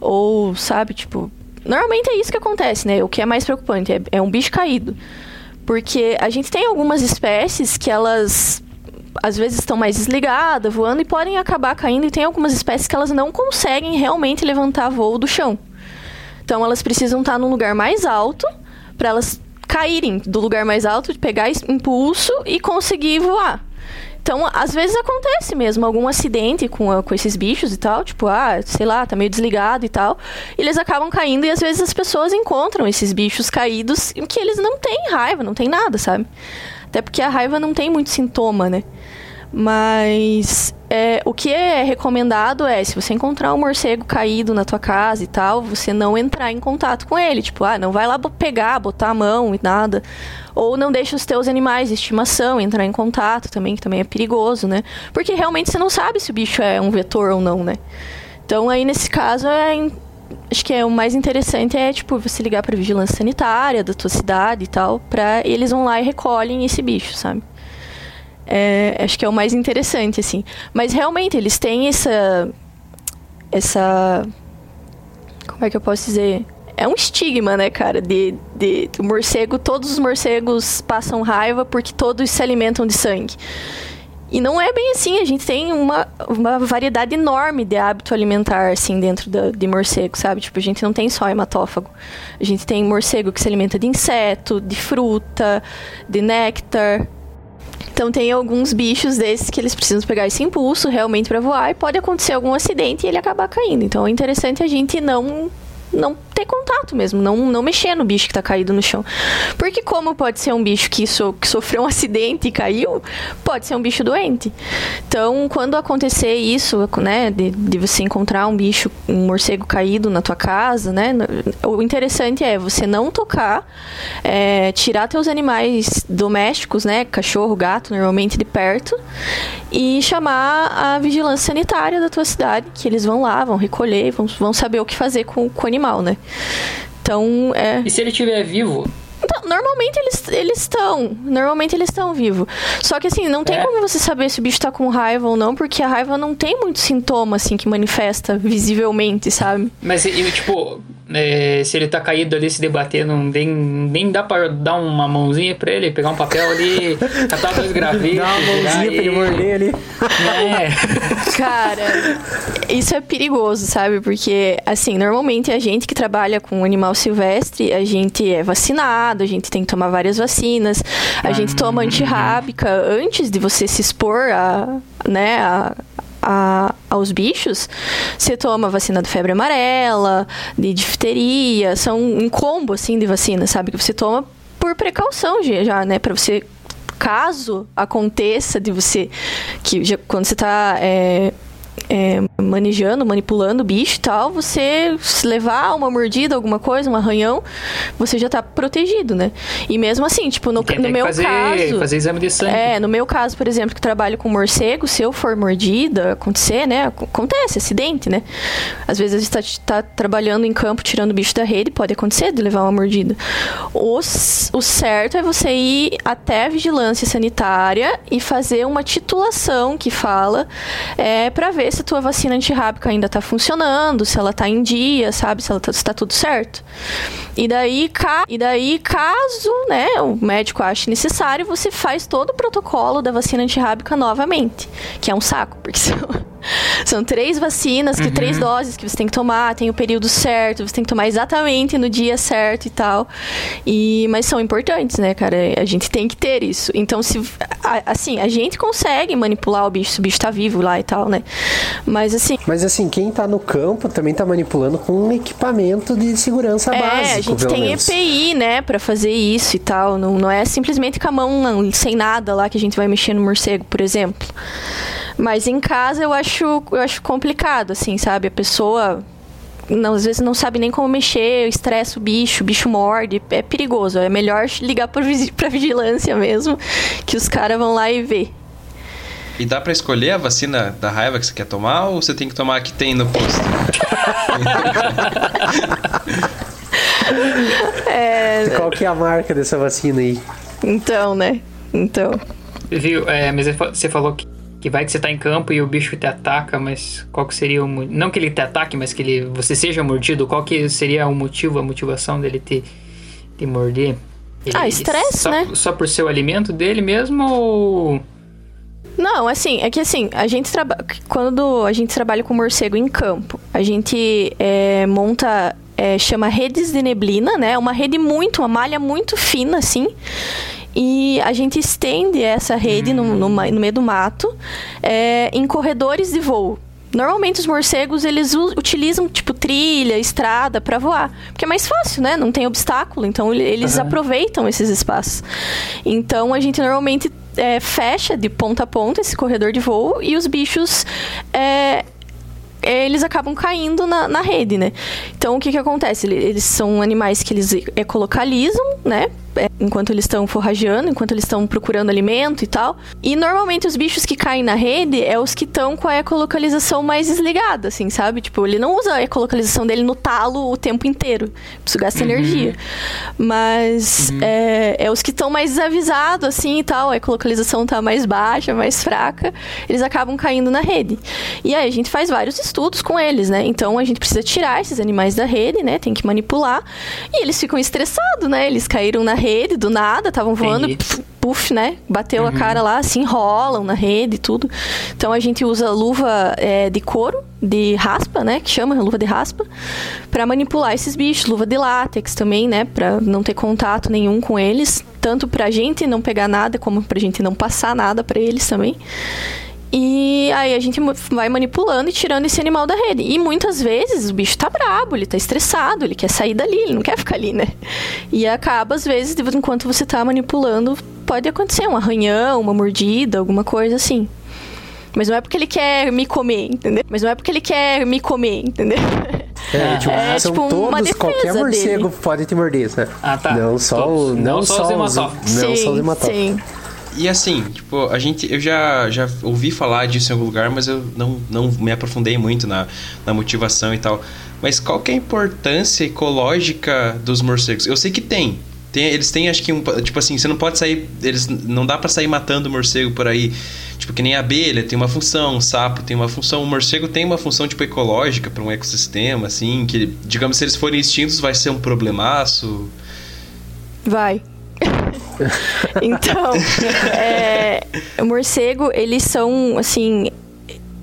ou, sabe, tipo. Normalmente é isso que acontece, né? O que é mais preocupante é, é um bicho caído. Porque a gente tem algumas espécies que elas às vezes estão mais desligadas, voando e podem acabar caindo, e tem algumas espécies que elas não conseguem realmente levantar voo do chão. Então elas precisam estar num lugar mais alto para elas caírem do lugar mais alto, pegar impulso e conseguir voar. Então, às vezes acontece mesmo algum acidente com, a- com esses bichos e tal, tipo, ah, sei lá, tá meio desligado e tal. E eles acabam caindo e às vezes as pessoas encontram esses bichos caídos que eles não têm raiva, não tem nada, sabe? Até porque a raiva não tem muito sintoma, né? Mas é, o que é recomendado é, se você encontrar um morcego caído na tua casa e tal, você não entrar em contato com ele. Tipo, ah, não vai lá pegar, botar a mão e nada. Ou não deixa os teus animais de estimação entrar em contato também, que também é perigoso, né? Porque realmente você não sabe se o bicho é um vetor ou não, né? Então aí nesse caso é acho que é o mais interessante é tipo você ligar para vigilância sanitária da tua cidade e tal, para eles vão lá e recolhem esse bicho, sabe? É, acho que é o mais interessante assim. Mas realmente eles têm essa essa como é que eu posso dizer? É um estigma, né, cara? De, de morcego, todos os morcegos passam raiva porque todos se alimentam de sangue. E não é bem assim, a gente tem uma, uma variedade enorme de hábito alimentar, assim, dentro da, de morcego, sabe? Tipo, a gente não tem só hematófago. A gente tem morcego que se alimenta de inseto, de fruta, de néctar. Então tem alguns bichos desses que eles precisam pegar esse impulso realmente para voar e pode acontecer algum acidente e ele acabar caindo. Então é interessante a gente não não ter contato mesmo, não, não mexer no bicho que tá caído no chão. Porque como pode ser um bicho que, so, que sofreu um acidente e caiu, pode ser um bicho doente. Então, quando acontecer isso, né, de, de você encontrar um bicho, um morcego caído na tua casa, né, o interessante é você não tocar, é, tirar teus animais domésticos, né, cachorro, gato, normalmente de perto, e chamar a vigilância sanitária da tua cidade, que eles vão lá, vão recolher, vão, vão saber o que fazer com, com o animal, né. Então, é... E se ele estiver vivo? Então, normalmente eles eles estão, normalmente eles estão vivos. Só que assim, não tem É. como você saber se o bicho tá com raiva ou não, porque a raiva não tem muito sintoma assim que manifesta visivelmente, sabe? Mas, e, tipo, é, se ele tá caído ali se debatendo, nem, nem dá pra dar uma mãozinha pra ele, pegar um papel ali, catar dois gravetos. Dá uma mãozinha pra ele morder ali. É. Cara, isso é perigoso, sabe? Porque, assim, normalmente a gente que trabalha com animal silvestre, a gente é vacinado, a gente tem que tomar várias vacinas, a gente toma antirrábica antes de você se expor a, né, a, a- aos bichos. Você toma vacina de febre amarela, de difteria, são um combo, assim, de vacina, sabe? Que você toma por precaução já, né? Pra você caso aconteça de você que já- quando você tá é, é, manejando, manipulando o bicho e tal, você se levar uma mordida, alguma coisa, um arranhão, você já tá protegido, né? E mesmo assim, tipo, no, no meu fazer, caso. fazer exame de sangue. É, no meu caso, por exemplo, que trabalho com morcego, se eu for mordida, acontecer, né? ac- Acontece, acidente, né? Às vezes a gente tá, tá trabalhando em campo, tirando o bicho da rede, pode acontecer de levar uma mordida. O, o certo é você ir até a vigilância sanitária e fazer uma titulação que fala é, para ver se a tua vacina antirrábica ainda tá funcionando, se ela tá em dia, sabe? Se ela tá, se tá tudo certo. E daí, ca... e daí, caso né, o médico ache necessário, você faz todo o protocolo da vacina antirrábica novamente. Que é um saco, porque senão São três vacinas, que três doses que você tem que tomar, tem o período certo, você tem que tomar exatamente no dia certo e tal. E, mas são importantes, né, cara? A gente tem que ter isso. Então, se a- assim, a gente consegue manipular o bicho, se o bicho tá vivo lá e tal, né? Mas assim, Mas assim, quem tá no campo também tá manipulando com um equipamento de segurança É, básico, a gente tem menos. EPI, né, pra fazer isso e tal. Não, não é simplesmente com a mão não, sem nada lá que a gente vai mexer no morcego, por exemplo. Mas em casa eu acho, eu acho complicado, assim, sabe? A pessoa não, às vezes não sabe nem como mexer, estressa o bicho, o bicho morde, é perigoso. É melhor ligar pra vigilância mesmo, que os caras vão lá e vê. E dá pra escolher a vacina da raiva que você quer tomar ou você tem que tomar a que tem no posto? Qual que é a marca dessa vacina aí? Então, né? Então. Viu? É, mas você falou que, que vai que você tá em campo e o bicho te ataca, mas qual que seria o... Não que ele te ataque, mas que ele, você seja mordido. Qual que seria o motivo, a motivação dele te, te morder? Ele- Ah, estresse, só, né? Só por ser o alimento dele mesmo ou... Não, assim, é que assim, a gente trabalha. Quando a gente trabalha com morcego em campo, a gente é, monta. é, chama redes de neblina, né? Uma rede muito, uma malha muito fina, assim. E a gente estende essa rede no, no no meio do mato é, em corredores de voo. Normalmente os morcegos eles utilizam tipo trilha, estrada para voar, porque é mais fácil, né? Não tem obstáculo, então ele- eles aproveitam esses espaços. Então a gente normalmente é, fecha de ponta a ponta esse corredor de voo e os bichos é, eles acabam caindo na, na rede, né? Então, o que que acontece? Ele- Eles são animais que eles ecolocalizam, né? É, Enquanto eles estão forrageando, enquanto eles estão procurando alimento e tal. E, normalmente, os bichos que caem na rede é os que estão com a ecolocalização mais desligada, assim, sabe? Tipo, ele não usa a ecolocalização dele no talo o tempo inteiro. Isso gasta energia. Mas é, é os que estão mais desavisados, assim, e tal. A ecolocalização tá mais baixa, mais fraca. Eles acabam caindo na rede. E aí, a gente faz vários estudos com eles, né? Então, a gente precisa tirar esses animais da rede, né? Tem que manipular. E eles ficam estressados, né? Eles caíram na rede do nada, estavam voando, Entendi. pf, puf, né? Bateu a cara lá, se enrolam na rede e tudo. Então a gente usa luva é, de couro, de raspa, né? Que chama luva de raspa, pra manipular esses bichos. Luva de látex também, né? Pra não ter contato nenhum com eles. Tanto pra gente não pegar nada, como pra gente não passar nada pra eles também. E aí a gente vai manipulando e tirando esse animal da rede. E muitas vezes o bicho tá brabo, ele tá estressado, ele quer sair dali, ele não quer ficar ali, né? E acaba, às vezes, de- enquanto você tá manipulando, pode acontecer um arranhão, uma mordida, alguma coisa assim. Mas não é porque ele quer me comer, entendeu? Mas não é porque ele quer me comer, entendeu? É, tipo, É, são tipo, uma todos, qualquer morcego dele. pode te morder, né? Ah, tá. Não só, Todos. não, Não só os hematófagos. Não só os sim, hematófagos. sim. E assim, tipo, a gente. Eu já, já ouvi falar disso em algum lugar, mas eu não, não me aprofundei muito na, na motivação e tal. Mas qual que é a importância ecológica dos morcegos? Eu sei que tem. Tem, eles têm, acho que um. Tipo assim, você não pode sair. Eles não dá pra sair matando morcego por aí. Tipo, que nem a abelha tem uma função, o sapo tem uma função. O morcego tem uma função, tipo, ecológica para um ecossistema, assim. Que, digamos, se eles forem extintos, vai ser um problemaço. Vai. então, é, o morcego, eles são, assim,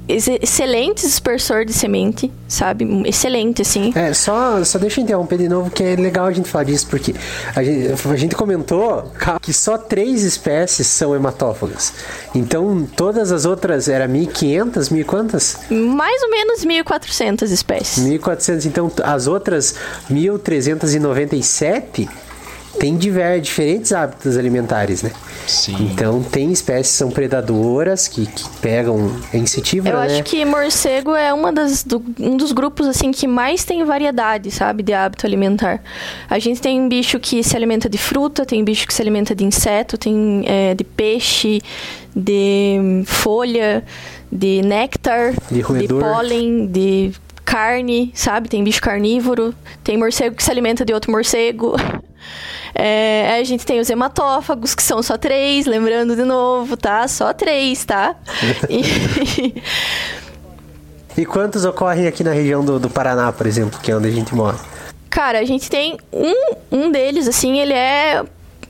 ex- excelentes dispersor de semente, sabe? Excelente, assim. É, só, só deixa eu interromper de novo, que é legal a gente falar disso, porque a gente, a gente comentou que só três espécies são hematófagas. Então, todas as outras, era 1.500, mil e quantas? Mais ou menos 1.400 espécies. 1.400. Então, as outras 1.397 têm diver, diferentes hábitos alimentares, né? Sim. Então, tem espécies que são predadoras, que, que pegam é insetívoras, Eu né? acho que morcego é uma das, do- um dos grupos assim que mais tem variedade, sabe, de hábito alimentar. A gente tem um bicho que se alimenta de fruta, tem bicho que se alimenta de inseto, tem é, de peixe, de folha, de néctar, De roedor. pólen, de carne, sabe? Tem bicho carnívoro, tem morcego que se alimenta de outro morcego. É, a gente tem os hematófagos, que são só três, lembrando de novo, tá? Só três, tá? E- E quantos ocorrem aqui na região do, do Paraná, por exemplo, que é onde a gente mora? Cara, a gente tem um, um deles, assim, ele é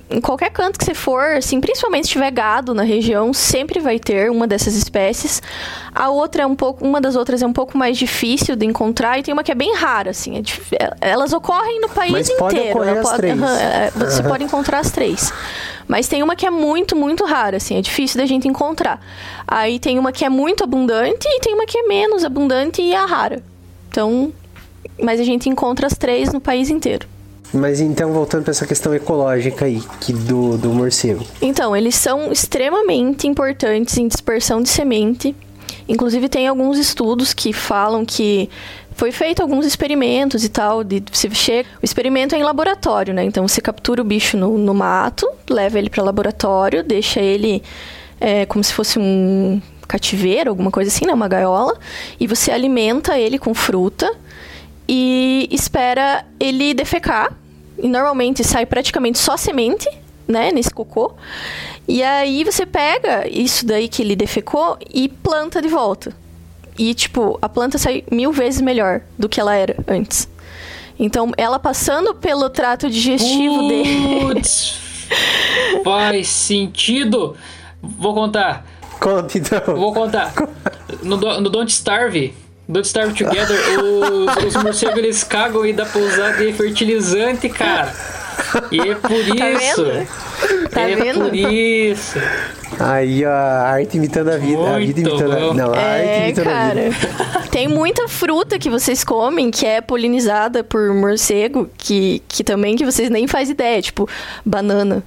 em qualquer canto que você for, assim, principalmente se tiver gado na região, sempre vai ter uma dessas espécies. A outra é um pouco, uma das outras é um pouco mais difícil de encontrar e tem uma que é bem rara, assim. É dif- é- elas ocorrem no país Mas pode inteiro. Aham, é, você Aham. pode encontrar as três. Mas tem uma que é muito, muito rara, assim, é difícil da gente encontrar. Aí tem uma que é muito abundante e tem uma que é menos abundante e é rara. Então, mas a gente encontra as três no país inteiro. Mas então, voltando para essa questão ecológica aí, que do, do morcego. Então, eles são extremamente importantes em dispersão de semente. Inclusive, tem alguns estudos que falam que foi feito alguns experimentos e tal. De, você chega, o experimento é em laboratório, né? Então, você captura o bicho no, no mato, leva ele para laboratório, deixa ele é, como se fosse um cativeiro, alguma coisa assim, né? Uma gaiola. E você alimenta ele com fruta e espera ele defecar. E normalmente sai praticamente só semente, né, nesse cocô. E aí você pega isso daí que ele defecou e planta de volta. E, tipo, a planta sai mil vezes melhor do que ela era antes. Então, ela passando pelo trato digestivo dele. Putz, faz sentido. Vou contar. Conta então. Vou contar. No, no Don't Starve, Don't Starve Together, os, os morcegos eles cagam e dá pra usar de fertilizante, cara. E é por isso. vendo? Tá é vendo? por isso. Aí, ó, a arte imitando a vida. a vida Muito imitando a... bom. Não, a arte É, imitando a cara. vida. Tem muita fruta que vocês comem que é polinizada por morcego, que, que também que vocês nem fazem ideia, tipo banana,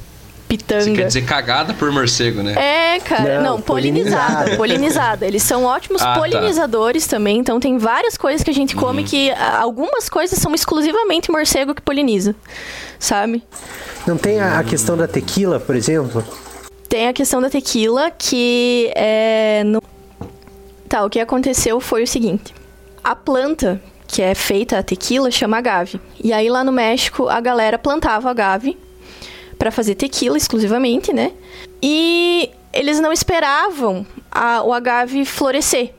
pitanga. Você quer dizer cagada por morcego, né? É, cara. Não, Não, polinizada. polinizada. Eles são ótimos Ah, tá. polinizadores também. Então tem várias coisas que a gente Uhum. come que ah, algumas coisas são exclusivamente morcego que poliniza. Sabe? Não tem a, a questão da tequila, por exemplo? Tem a questão da tequila que é. No... Tá, o que aconteceu foi o seguinte: a planta que é feita a tequila chama agave. E aí lá no México a galera plantava agave para fazer tequila exclusivamente, né? E eles não esperavam a- o agave florescer.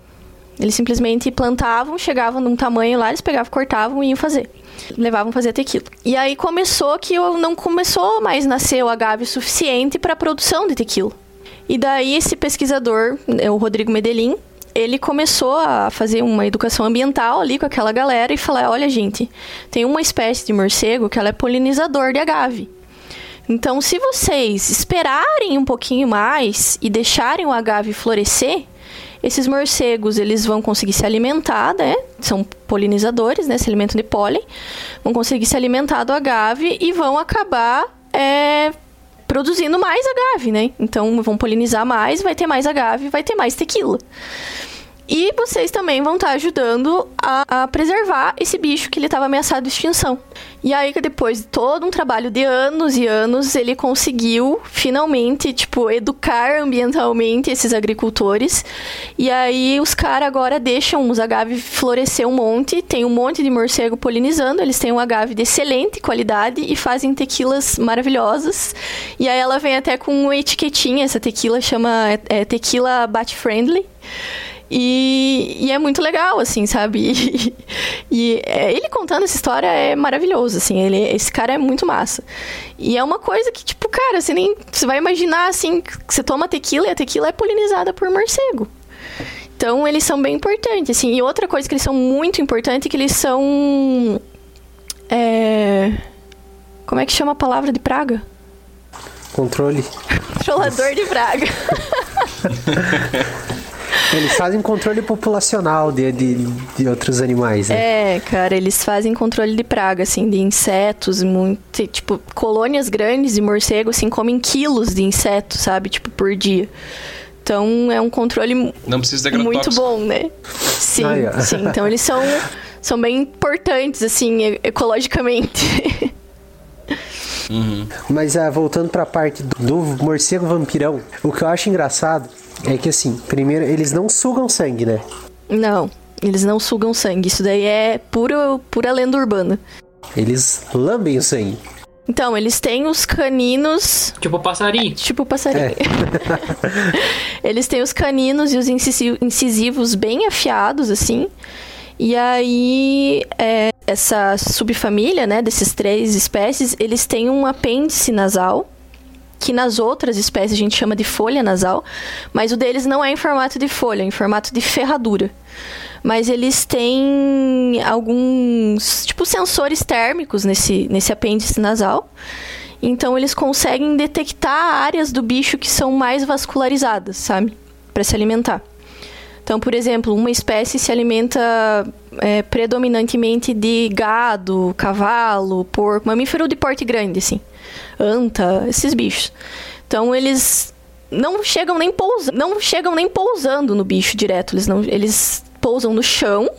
Eles simplesmente plantavam, chegavam num tamanho lá, eles pegavam, cortavam e iam fazer. Levavam fazer tequila. E aí começou que não começou mais nascer o agave suficiente para a produção de tequila. E daí esse pesquisador, né, o Rodrigo Medellín, ele começou a fazer uma educação ambiental ali com aquela galera e falar: olha, gente, tem uma espécie de morcego que ela é polinizador de agave. Então, se vocês esperarem um pouquinho mais e deixarem o agave florescer, esses morcegos eles vão conseguir se alimentar, né? São polinizadores, né? Se alimentam de pólen, vão conseguir se alimentar do agave e vão acabar é, produzindo mais agave, né? Então vão polinizar mais, vai ter mais agave, vai ter mais tequila. E vocês também vão estar ajudando a, a preservar esse bicho que ele estava ameaçado de extinção. E aí que depois de todo um trabalho de anos e anos, ele conseguiu finalmente, tipo, educar ambientalmente esses agricultores. E aí os caras agora deixam os agave florescer um monte, tem um monte de morcego polinizando, eles têm um agave de excelente qualidade e fazem tequilas maravilhosas. E aí ela vem até com uma etiquetinha, essa tequila chama é, tequila bat friendly. E, e é muito legal, assim, sabe? E, e, é, ele contando essa história é maravilhoso, assim. Ele, esse cara é muito massa. E é uma coisa que, tipo, cara, você nem. Você vai imaginar, assim, que você toma tequila e a tequila é polinizada por morcego. Então, eles são bem importantes, assim. E outra coisa que eles são muito importantes é que eles são. É. Como é que chama a palavra de praga? Controle. Controlador de praga. Eles fazem controle populacional de, de, de outros animais, né? É, cara, eles fazem controle de praga, assim, de insetos, muito, tipo, colônias grandes de morcego, assim, comem quilos de insetos, sabe, tipo, por dia. Então, é um controle Não precisa de muito bom, né? Sim, ó. sim. Então, eles são, são bem importantes, assim, ecologicamente. Mas ah, voltando pra parte do, do morcego vampirão, o que eu acho engraçado é que assim, primeiro, eles não sugam sangue, né? Não, eles não sugam sangue. Isso daí é puro, pura lenda urbana. Eles lambem o sangue. Então, eles têm os caninos Tipo passarinho. Tipo passarinho. Eles têm os caninos e os incisi- incisivos bem afiados, assim. E aí, é, essa subfamília, né, desses três espécies, eles têm um apêndice nasal que nas outras espécies a gente chama de folha nasal, mas o deles não é em formato de folha, é em formato de ferradura. Mas eles têm alguns, tipo, sensores térmicos nesse, nesse apêndice nasal. Então eles conseguem detectar áreas do bicho que são mais vascularizadas, sabe? Para se alimentar. Então, por exemplo, uma espécie se alimenta é, predominantemente de gado, cavalo, porco, mamífero de porte grande, assim. Anta, esses bichos. Então, eles não chegam nem pousando, não chegam nem pousando no bicho direto, eles não, eles pousam no chão.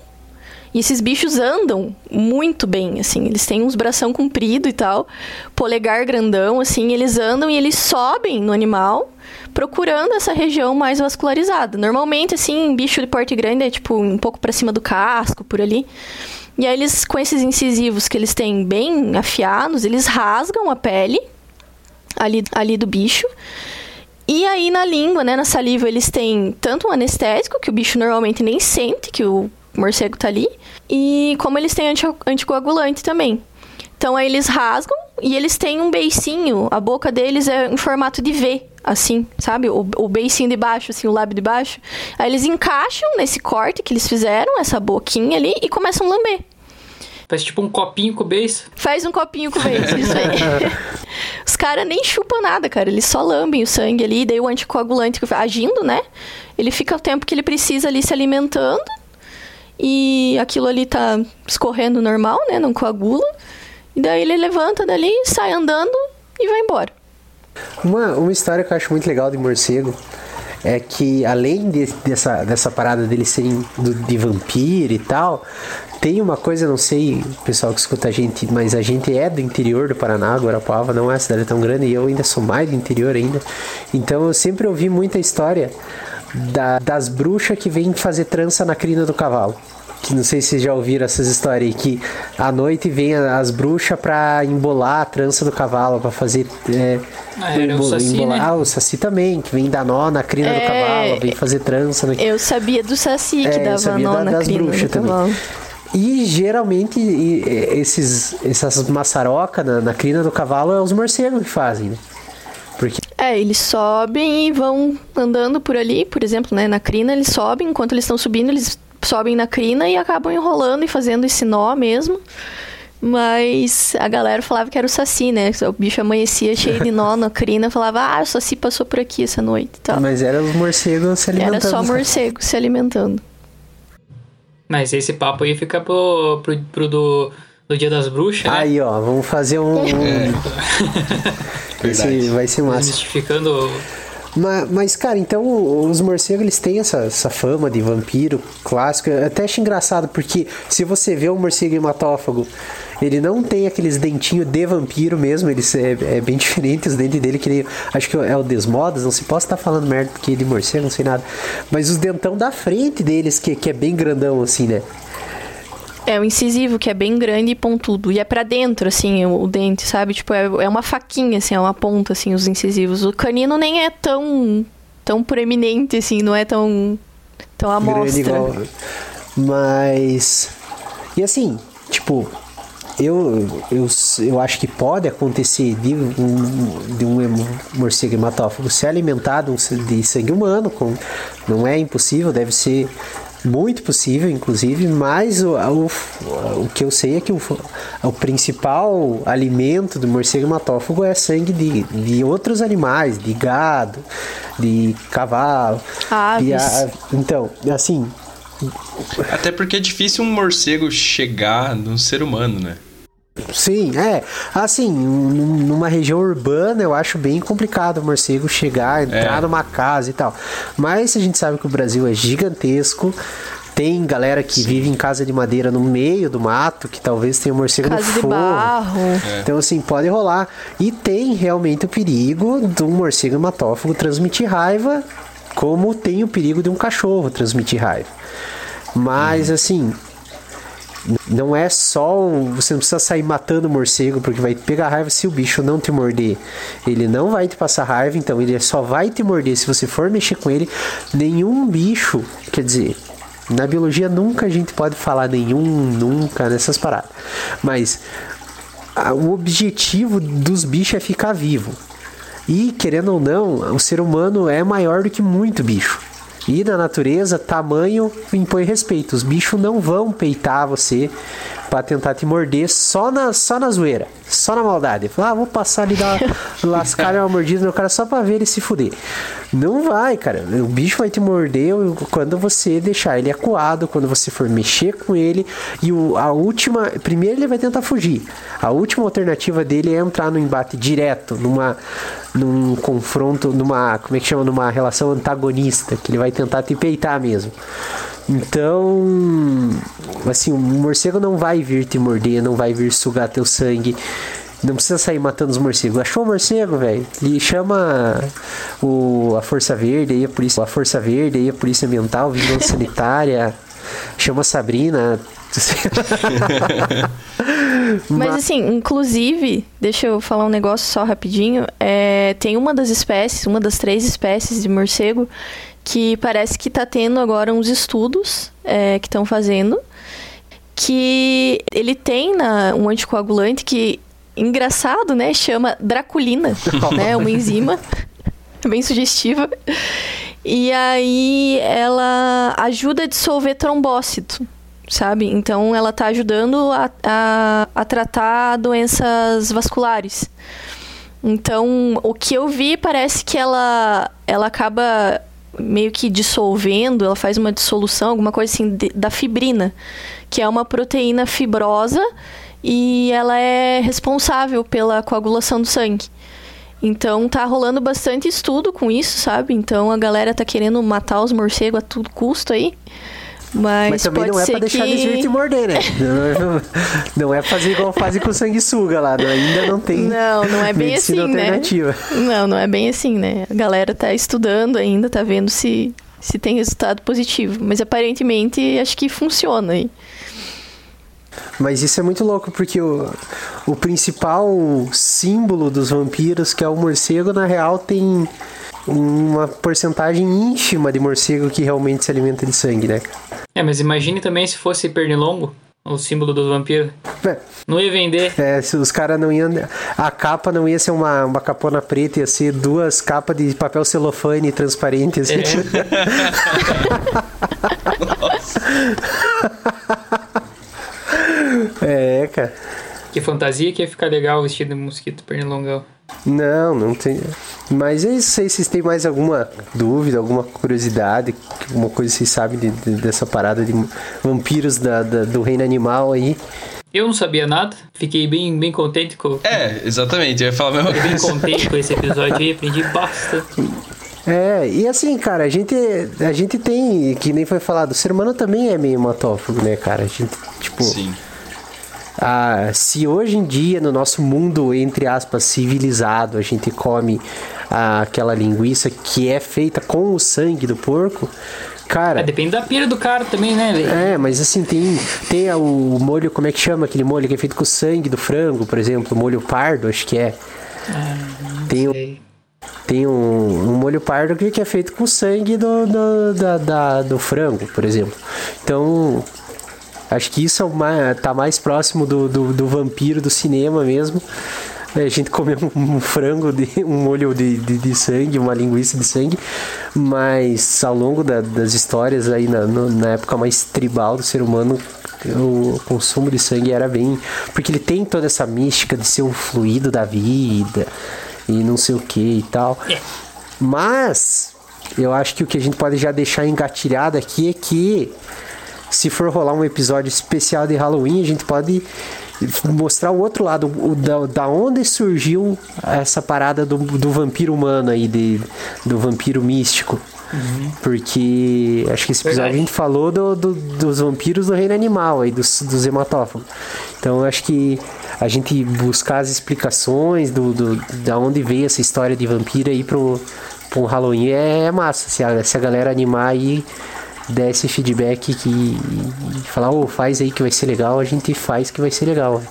E esses bichos andam muito bem, assim, eles têm uns bração comprido e tal, polegar grandão, assim, eles andam e eles sobem no animal procurando essa região mais vascularizada. Normalmente, assim, bicho de porte grande é tipo um pouco para cima do casco, por ali. E aí eles, com esses incisivos que eles têm bem afiados, eles rasgam a pele ali, ali do bicho. E aí na língua, né, na saliva, eles têm tanto um anestésico, que o bicho normalmente nem sente que o morcego tá ali, e como eles têm anti anticoagulante também. Então aí eles rasgam e eles têm um beicinho, a boca deles é em formato de V, assim, sabe? O, o beicinho de baixo, assim, o lábio de baixo. Aí eles encaixam nesse corte que eles fizeram, essa boquinha ali, e começam a lamber. Faz tipo um copinho com o beijo. Faz um copinho com o beijo, isso aí. Os caras nem chupam nada, cara. Eles só lambem o sangue ali, daí o anticoagulante agindo, né? Ele fica o tempo que ele precisa ali se alimentando. E aquilo ali tá escorrendo normal, né? Não coagula. E daí ele levanta dali, sai andando e vai embora. Uma, uma história que eu acho muito legal de morcego é que além de, dessa, dessa parada deles serem do, de vampiro e tal, tem uma coisa, não sei, pessoal que escuta a gente, mas a gente é do interior do Paraná, Guarapuava não é uma cidade tão grande e eu ainda sou mais do interior ainda. Então eu sempre ouvi muita história da, das bruxas que vêm fazer trança na crina do cavalo que não sei se vocês já ouviram essas histórias aí, que à noite vem as bruxas pra embolar a trança do cavalo, pra fazer. É, ah, era o saci, embolar. Né? Ah, o saci também, que vem dar nó na crina é, do cavalo, vem fazer trança. No... Eu sabia do saci que é, dava nó da, na das crina bruxas do também. cavalo. E geralmente esses, essas maçarocas na, na crina do cavalo é os morcegos que fazem, né? Porque... É, eles sobem e vão andando por ali, por exemplo, né? Na crina eles sobem, enquanto eles estão subindo, eles sobem na crina e acabam enrolando e fazendo esse nó mesmo. Mas a galera falava que era o Saci, né? O bicho amanhecia cheio de nó na crina, falava, ah, o Saci passou por aqui essa noite e tal. Mas era os morcegos se alimentando. Era só morcego se alimentando. Mas esse papo aí fica pro, pro, pro do, do Dia das Bruxas, né? Aí, ó, vamos fazer um... É. Esse vai ser massa. Desmistificando mas, mas, cara, então os morcegos eles têm essa, essa fama de vampiro clássico. Eu até acho engraçado, porque se você vê um morcego hematófago, ele não tem aqueles dentinhos de vampiro mesmo, ele é, é bem diferente os dentes dele, que ele, acho que é o Desmodas, não se posso estar falando merda porque é morcego, não sei nada. Mas os dentão da frente deles, que, que é bem grandão assim, né? É, o incisivo, que é bem grande e pontudo. E é para dentro, assim, o, o, dente, sabe? Tipo, é, é uma faquinha, assim, é uma ponta, assim, os incisivos. O canino nem é tão, tão proeminente, assim, não é tão, tão amostra. Igual... Mas... E assim, tipo, eu, eu, eu acho que pode acontecer de um, de um morcego hematófago ser alimentado de sangue humano, com, não é impossível, deve ser muito possível, inclusive, mas o, o, o que eu sei é que o, o principal alimento do morcego hematófago é sangue de, de outros animais, de gado, de cavalo. Aves. a, então, assim. Até porque é difícil um morcego chegar num ser humano, né? Sim, é. Assim, numa região urbana eu acho bem complicado o morcego chegar, entrar é. numa casa e tal. Mas a gente sabe que o Brasil é gigantesco. Tem galera que Sim. vive em casa de madeira no meio do mato, que talvez tenha um morcego casa no forro. De barro. É. Então, assim, pode rolar. E tem realmente o perigo de um morcego hematófago transmitir raiva, como tem o perigo de um cachorro transmitir raiva. Mas, hum. assim, não é só você não precisa sair matando o morcego porque vai pegar raiva se o bicho não te morder. Ele não vai te passar raiva, então ele só vai te morder se você for mexer com ele. Nenhum bicho, quer dizer, na biologia nunca a gente pode falar nenhum, nunca nessas paradas. Mas a, o objetivo dos bichos é ficar vivo. E, querendo ou não, o ser humano é maior do que muito bicho. E na natureza, tamanho impõe respeito. Os bichos não vão peitar você para tentar te morder só na, só na zoeira, só na maldade. Falar, ah, vou passar ali dar lascar uma mordida no cara só pra ver ele se fuder. Não vai, cara. O bicho vai te morder quando você deixar ele acuado, quando você for mexer com ele. E o, a última. Primeiro ele vai tentar fugir. A última alternativa dele é entrar no embate direto, numa. num confronto, numa. como é que chama? Numa relação antagonista, que ele vai tentar te peitar mesmo. Então, assim, o morcego não vai vir te morder, não vai vir sugar teu sangue. Não precisa sair matando os morcegos. Achou o morcego, velho? E chama o, a Força Verde aí, a polícia, a Força Verde aí, a Polícia Ambiental, Vigilância Sanitária. Chama a Sabrina. Mas assim, inclusive, deixa eu falar um negócio só rapidinho. É, tem uma das espécies, uma das três espécies de morcego que parece que está tendo agora uns estudos é, que estão fazendo que ele tem na, um anticoagulante que engraçado, né? Chama Draculina, né? Uma enzima bem sugestiva. E aí ela ajuda a dissolver trombócito, sabe? Então ela tá ajudando a, a, a tratar doenças vasculares. Então, o que eu vi parece que ela, ela acaba meio que dissolvendo, ela faz uma dissolução, alguma coisa assim, de, da fibrina, que é uma proteína fibrosa e ela é responsável pela coagulação do sangue. Então tá rolando bastante estudo com isso, sabe? Então a galera tá querendo matar os morcegos a todo custo aí. Mas, Mas também não é pra deixar que... eles vir te morder, né? Não, não é fazer igual fazem com sanguessuga lá. não- Ainda não tem Não, não é bem assim, né? alternativa. Não, não é bem assim, né? A galera tá estudando ainda, tá vendo se, se tem resultado positivo. Mas aparentemente acho que funciona aí. Mas isso é muito louco, porque o, o principal símbolo dos vampiros, que é o morcego, na real tem uma porcentagem ínfima de morcego que realmente se alimenta de sangue, né? É, mas imagine também se fosse pernilongo, o símbolo do vampiro. É, Não ia vender. É, se os caras não iam. A capa não ia ser uma, uma capona preta, ia ser duas capas de papel celofane transparente, assim. É, cara. Que fantasia que ia ficar legal vestido de mosquito pernilongão. Não, não tem. Mas é isso aí. Vocês têm mais alguma dúvida, alguma curiosidade, alguma coisa que vocês sabem de- de- dessa parada de vampiros da, da- do reino animal aí? Eu não sabia nada, fiquei bem, bem contente com. É, exatamente, eu ia falar a mesma Fiquei bem coisa. contente com esse episódio aí, aprendi bastante. É, e assim, cara, a gente, a gente tem, que nem foi falado, o ser humano também é meio hematófago, né, cara? A gente, tipo, Sim. Ah, se hoje em dia, no nosso mundo, entre aspas, civilizado, a gente come ah, aquela linguiça que é feita com o sangue do porco, cara. É, depende da pira do cara também, né, velho? É, mas assim, tem, tem o molho, como é que chama aquele molho que é feito com o sangue do frango, por exemplo, molho pardo, acho que é. Tem, um- tem um, um molho pardo que é feito com o sangue do, do, da- da- do frango, por exemplo. Então, acho que isso é mais, tá mais próximo do, do, do vampiro do cinema mesmo. É, A gente comer um, um frango, de, um molho de, de, de sangue, uma linguiça de sangue, mas ao longo da- das histórias aí na, no- na época mais tribal do ser humano, o consumo de sangue era bem. Porque ele tem toda essa mística de ser um fluido da vida e não sei o que e tal. Mas eu acho que o que a gente pode já deixar engatilhado aqui é que se for rolar um episódio especial de Halloween, a gente pode mostrar o outro lado, o, da, da onde surgiu essa parada do, do vampiro humano aí, de, do vampiro místico. Porque acho que esse episódio Verdade. a gente falou do, do- dos vampiros do reino animal aí, dos, dos hematófagos. Então acho que a gente buscar as explicações do, do, da onde veio essa história de vampiro aí pro, pro Halloween é massa. Se a, se a galera animar aí, der esse feedback que, e falar, ô, faz aí que vai ser legal, a gente faz que vai ser legal.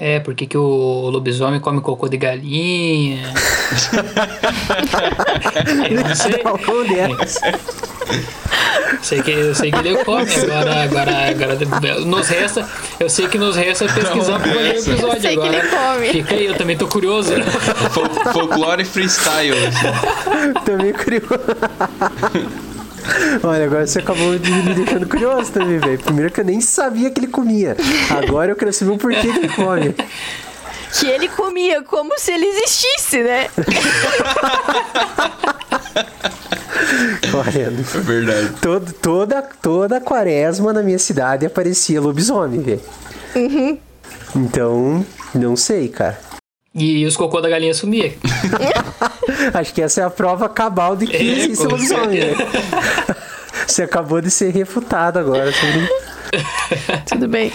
É, por que, que o lobisomem come cocô de galinha? eu não sei. Qual dessas? Sei que, eu sei que ele come, agora, agora, agora nos resta, eu sei que nos resta pesquisar fazer o episódio Eu sei que agora. ele come. Fica aí, eu também tô curioso. Fol- folclore freestyle. Também curioso. Olha, agora você acabou de me deixando curioso também, velho. Primeiro que eu nem sabia que ele comia. Agora eu quero saber o porquê que ele come. Que ele comia como se ele existisse, né? Olha, É verdade. todo, toda, toda quaresma na minha cidade aparecia lobisomem, velho. Então, não sei, cara. E os cocô da galinha sumia. Acho que essa é a prova cabal de que É, existe lobisomem. Você acabou de ser refutado agora sobre Tudo bem.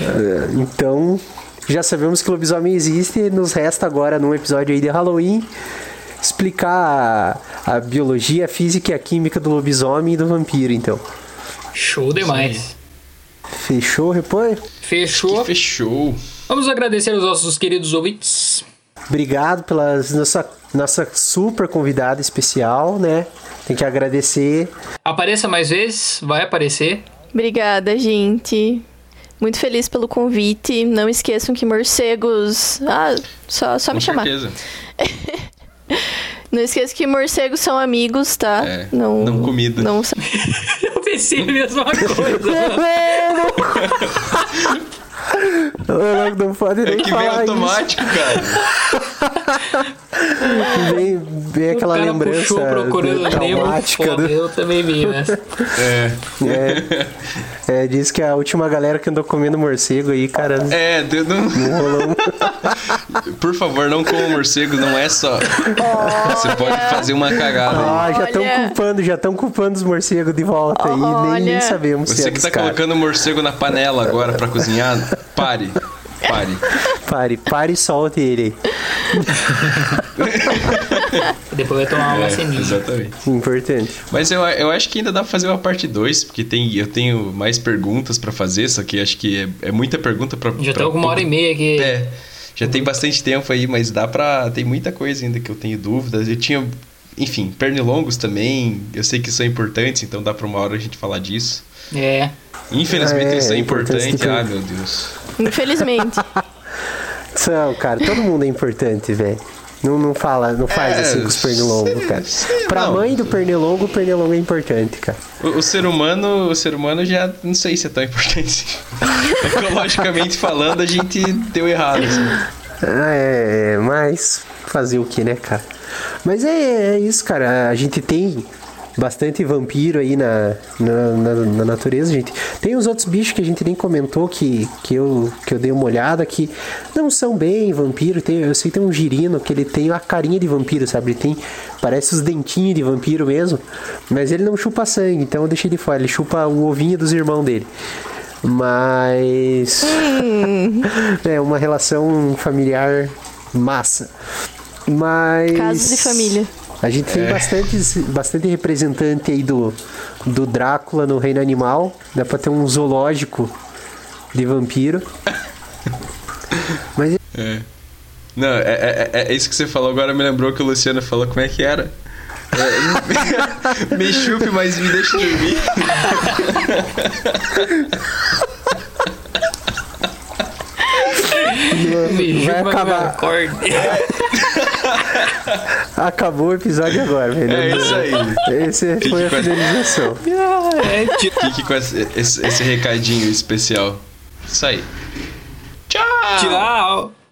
Então, já sabemos que o lobisomem existe. Nos resta agora, num episódio aí de Halloween, explicar a, a biologia, a física e a química do lobisomem e do vampiro, então. Show demais. Fechou, repõe? Fechou. Fechou. Vamos agradecer aos nossos queridos ouvintes. Obrigado pela nossa, nossa super convidada especial, né? Tem que agradecer. Apareça mais vezes, vai aparecer. Obrigada, gente. Muito feliz pelo convite. Não esqueçam que morcegos. Ah, só, só Com me chamar. certeza. Não esqueça que morcegos são amigos, tá? É, não, não comida. Não... Eu pensei a mesma coisa. não, não pode É nem que vem falar automático, cara. isso. Vem, vem aquela cara lembrança puxou procurando Nemo. traumática. Pô, do- Eu também vi, né? É. É, diz que a última galera que andou comendo morcego aí, cara, É, deu- não... rolou por favor, não coma morcego, não é só. Você pode fazer uma cagada aí. Ah, já estão culpando, já estão culpando os morcegos de volta aí. Nem, nem sabemos se Você é que tá caras. colocando morcego na panela agora pra cozinhar, pare. Pare. Pare, pare e solte ele Depois vai tomar uma É, vacininha. exatamente. Importante. Mas eu, eu acho que ainda dá pra fazer uma parte 2, porque tem, eu tenho mais perguntas pra fazer, só que acho que é, é muita pergunta pra. Já pra estamos com uma hora e meia aqui. É. Já tem bastante tempo aí, mas dá pra. Tem muita coisa ainda que eu tenho dúvidas. Eu tinha. Enfim, pernilongos também. Eu sei que são importantes, então dá pra uma hora a gente falar disso. É. Infelizmente É, eles são é importante que- Ah, meu Deus. Infelizmente. São, cara, todo mundo é importante, velho. Não, não fala, não faz É, assim com os pernilongos, cara. sei Pra não. mãe do pernilongo, o pernilongo é importante, cara. O, o ser humano, o ser humano já não sei se é tão importante. Ecologicamente falando, a gente deu errado. assim. Ah, é, mas fazer o que, né, cara? Mas é, é isso, cara. A gente tem bastante vampiro aí na, na, na- na natureza, gente. Tem os outros bichos que a gente nem comentou que, que, eu, que eu dei uma olhada que não são bem vampiro. Tem, eu sei que tem um girino que ele tem a carinha de vampiro, sabe? Ele tem, parece os dentinhos de vampiro mesmo, mas ele não chupa sangue, então eu deixei de fora. Ele chupa o ovinho dos irmãos dele. Mas. é uma relação familiar massa. Mas. Casos de família. A gente tem bastante, bastante representante aí do, do Drácula no Reino Animal. Dá pra ter um zoológico de vampiro. Mas Não, é, é, é- é isso que você falou agora me lembrou que o Luciano falou como é que era. É, me chupe, mas me deixe dormir. Me vai chupa, acabar. acabou o episódio agora, velho. É isso aí. Esse foi a essa- finalização. Fique com esse, esse- esse recadinho especial. Isso aí. Tchau! tchau.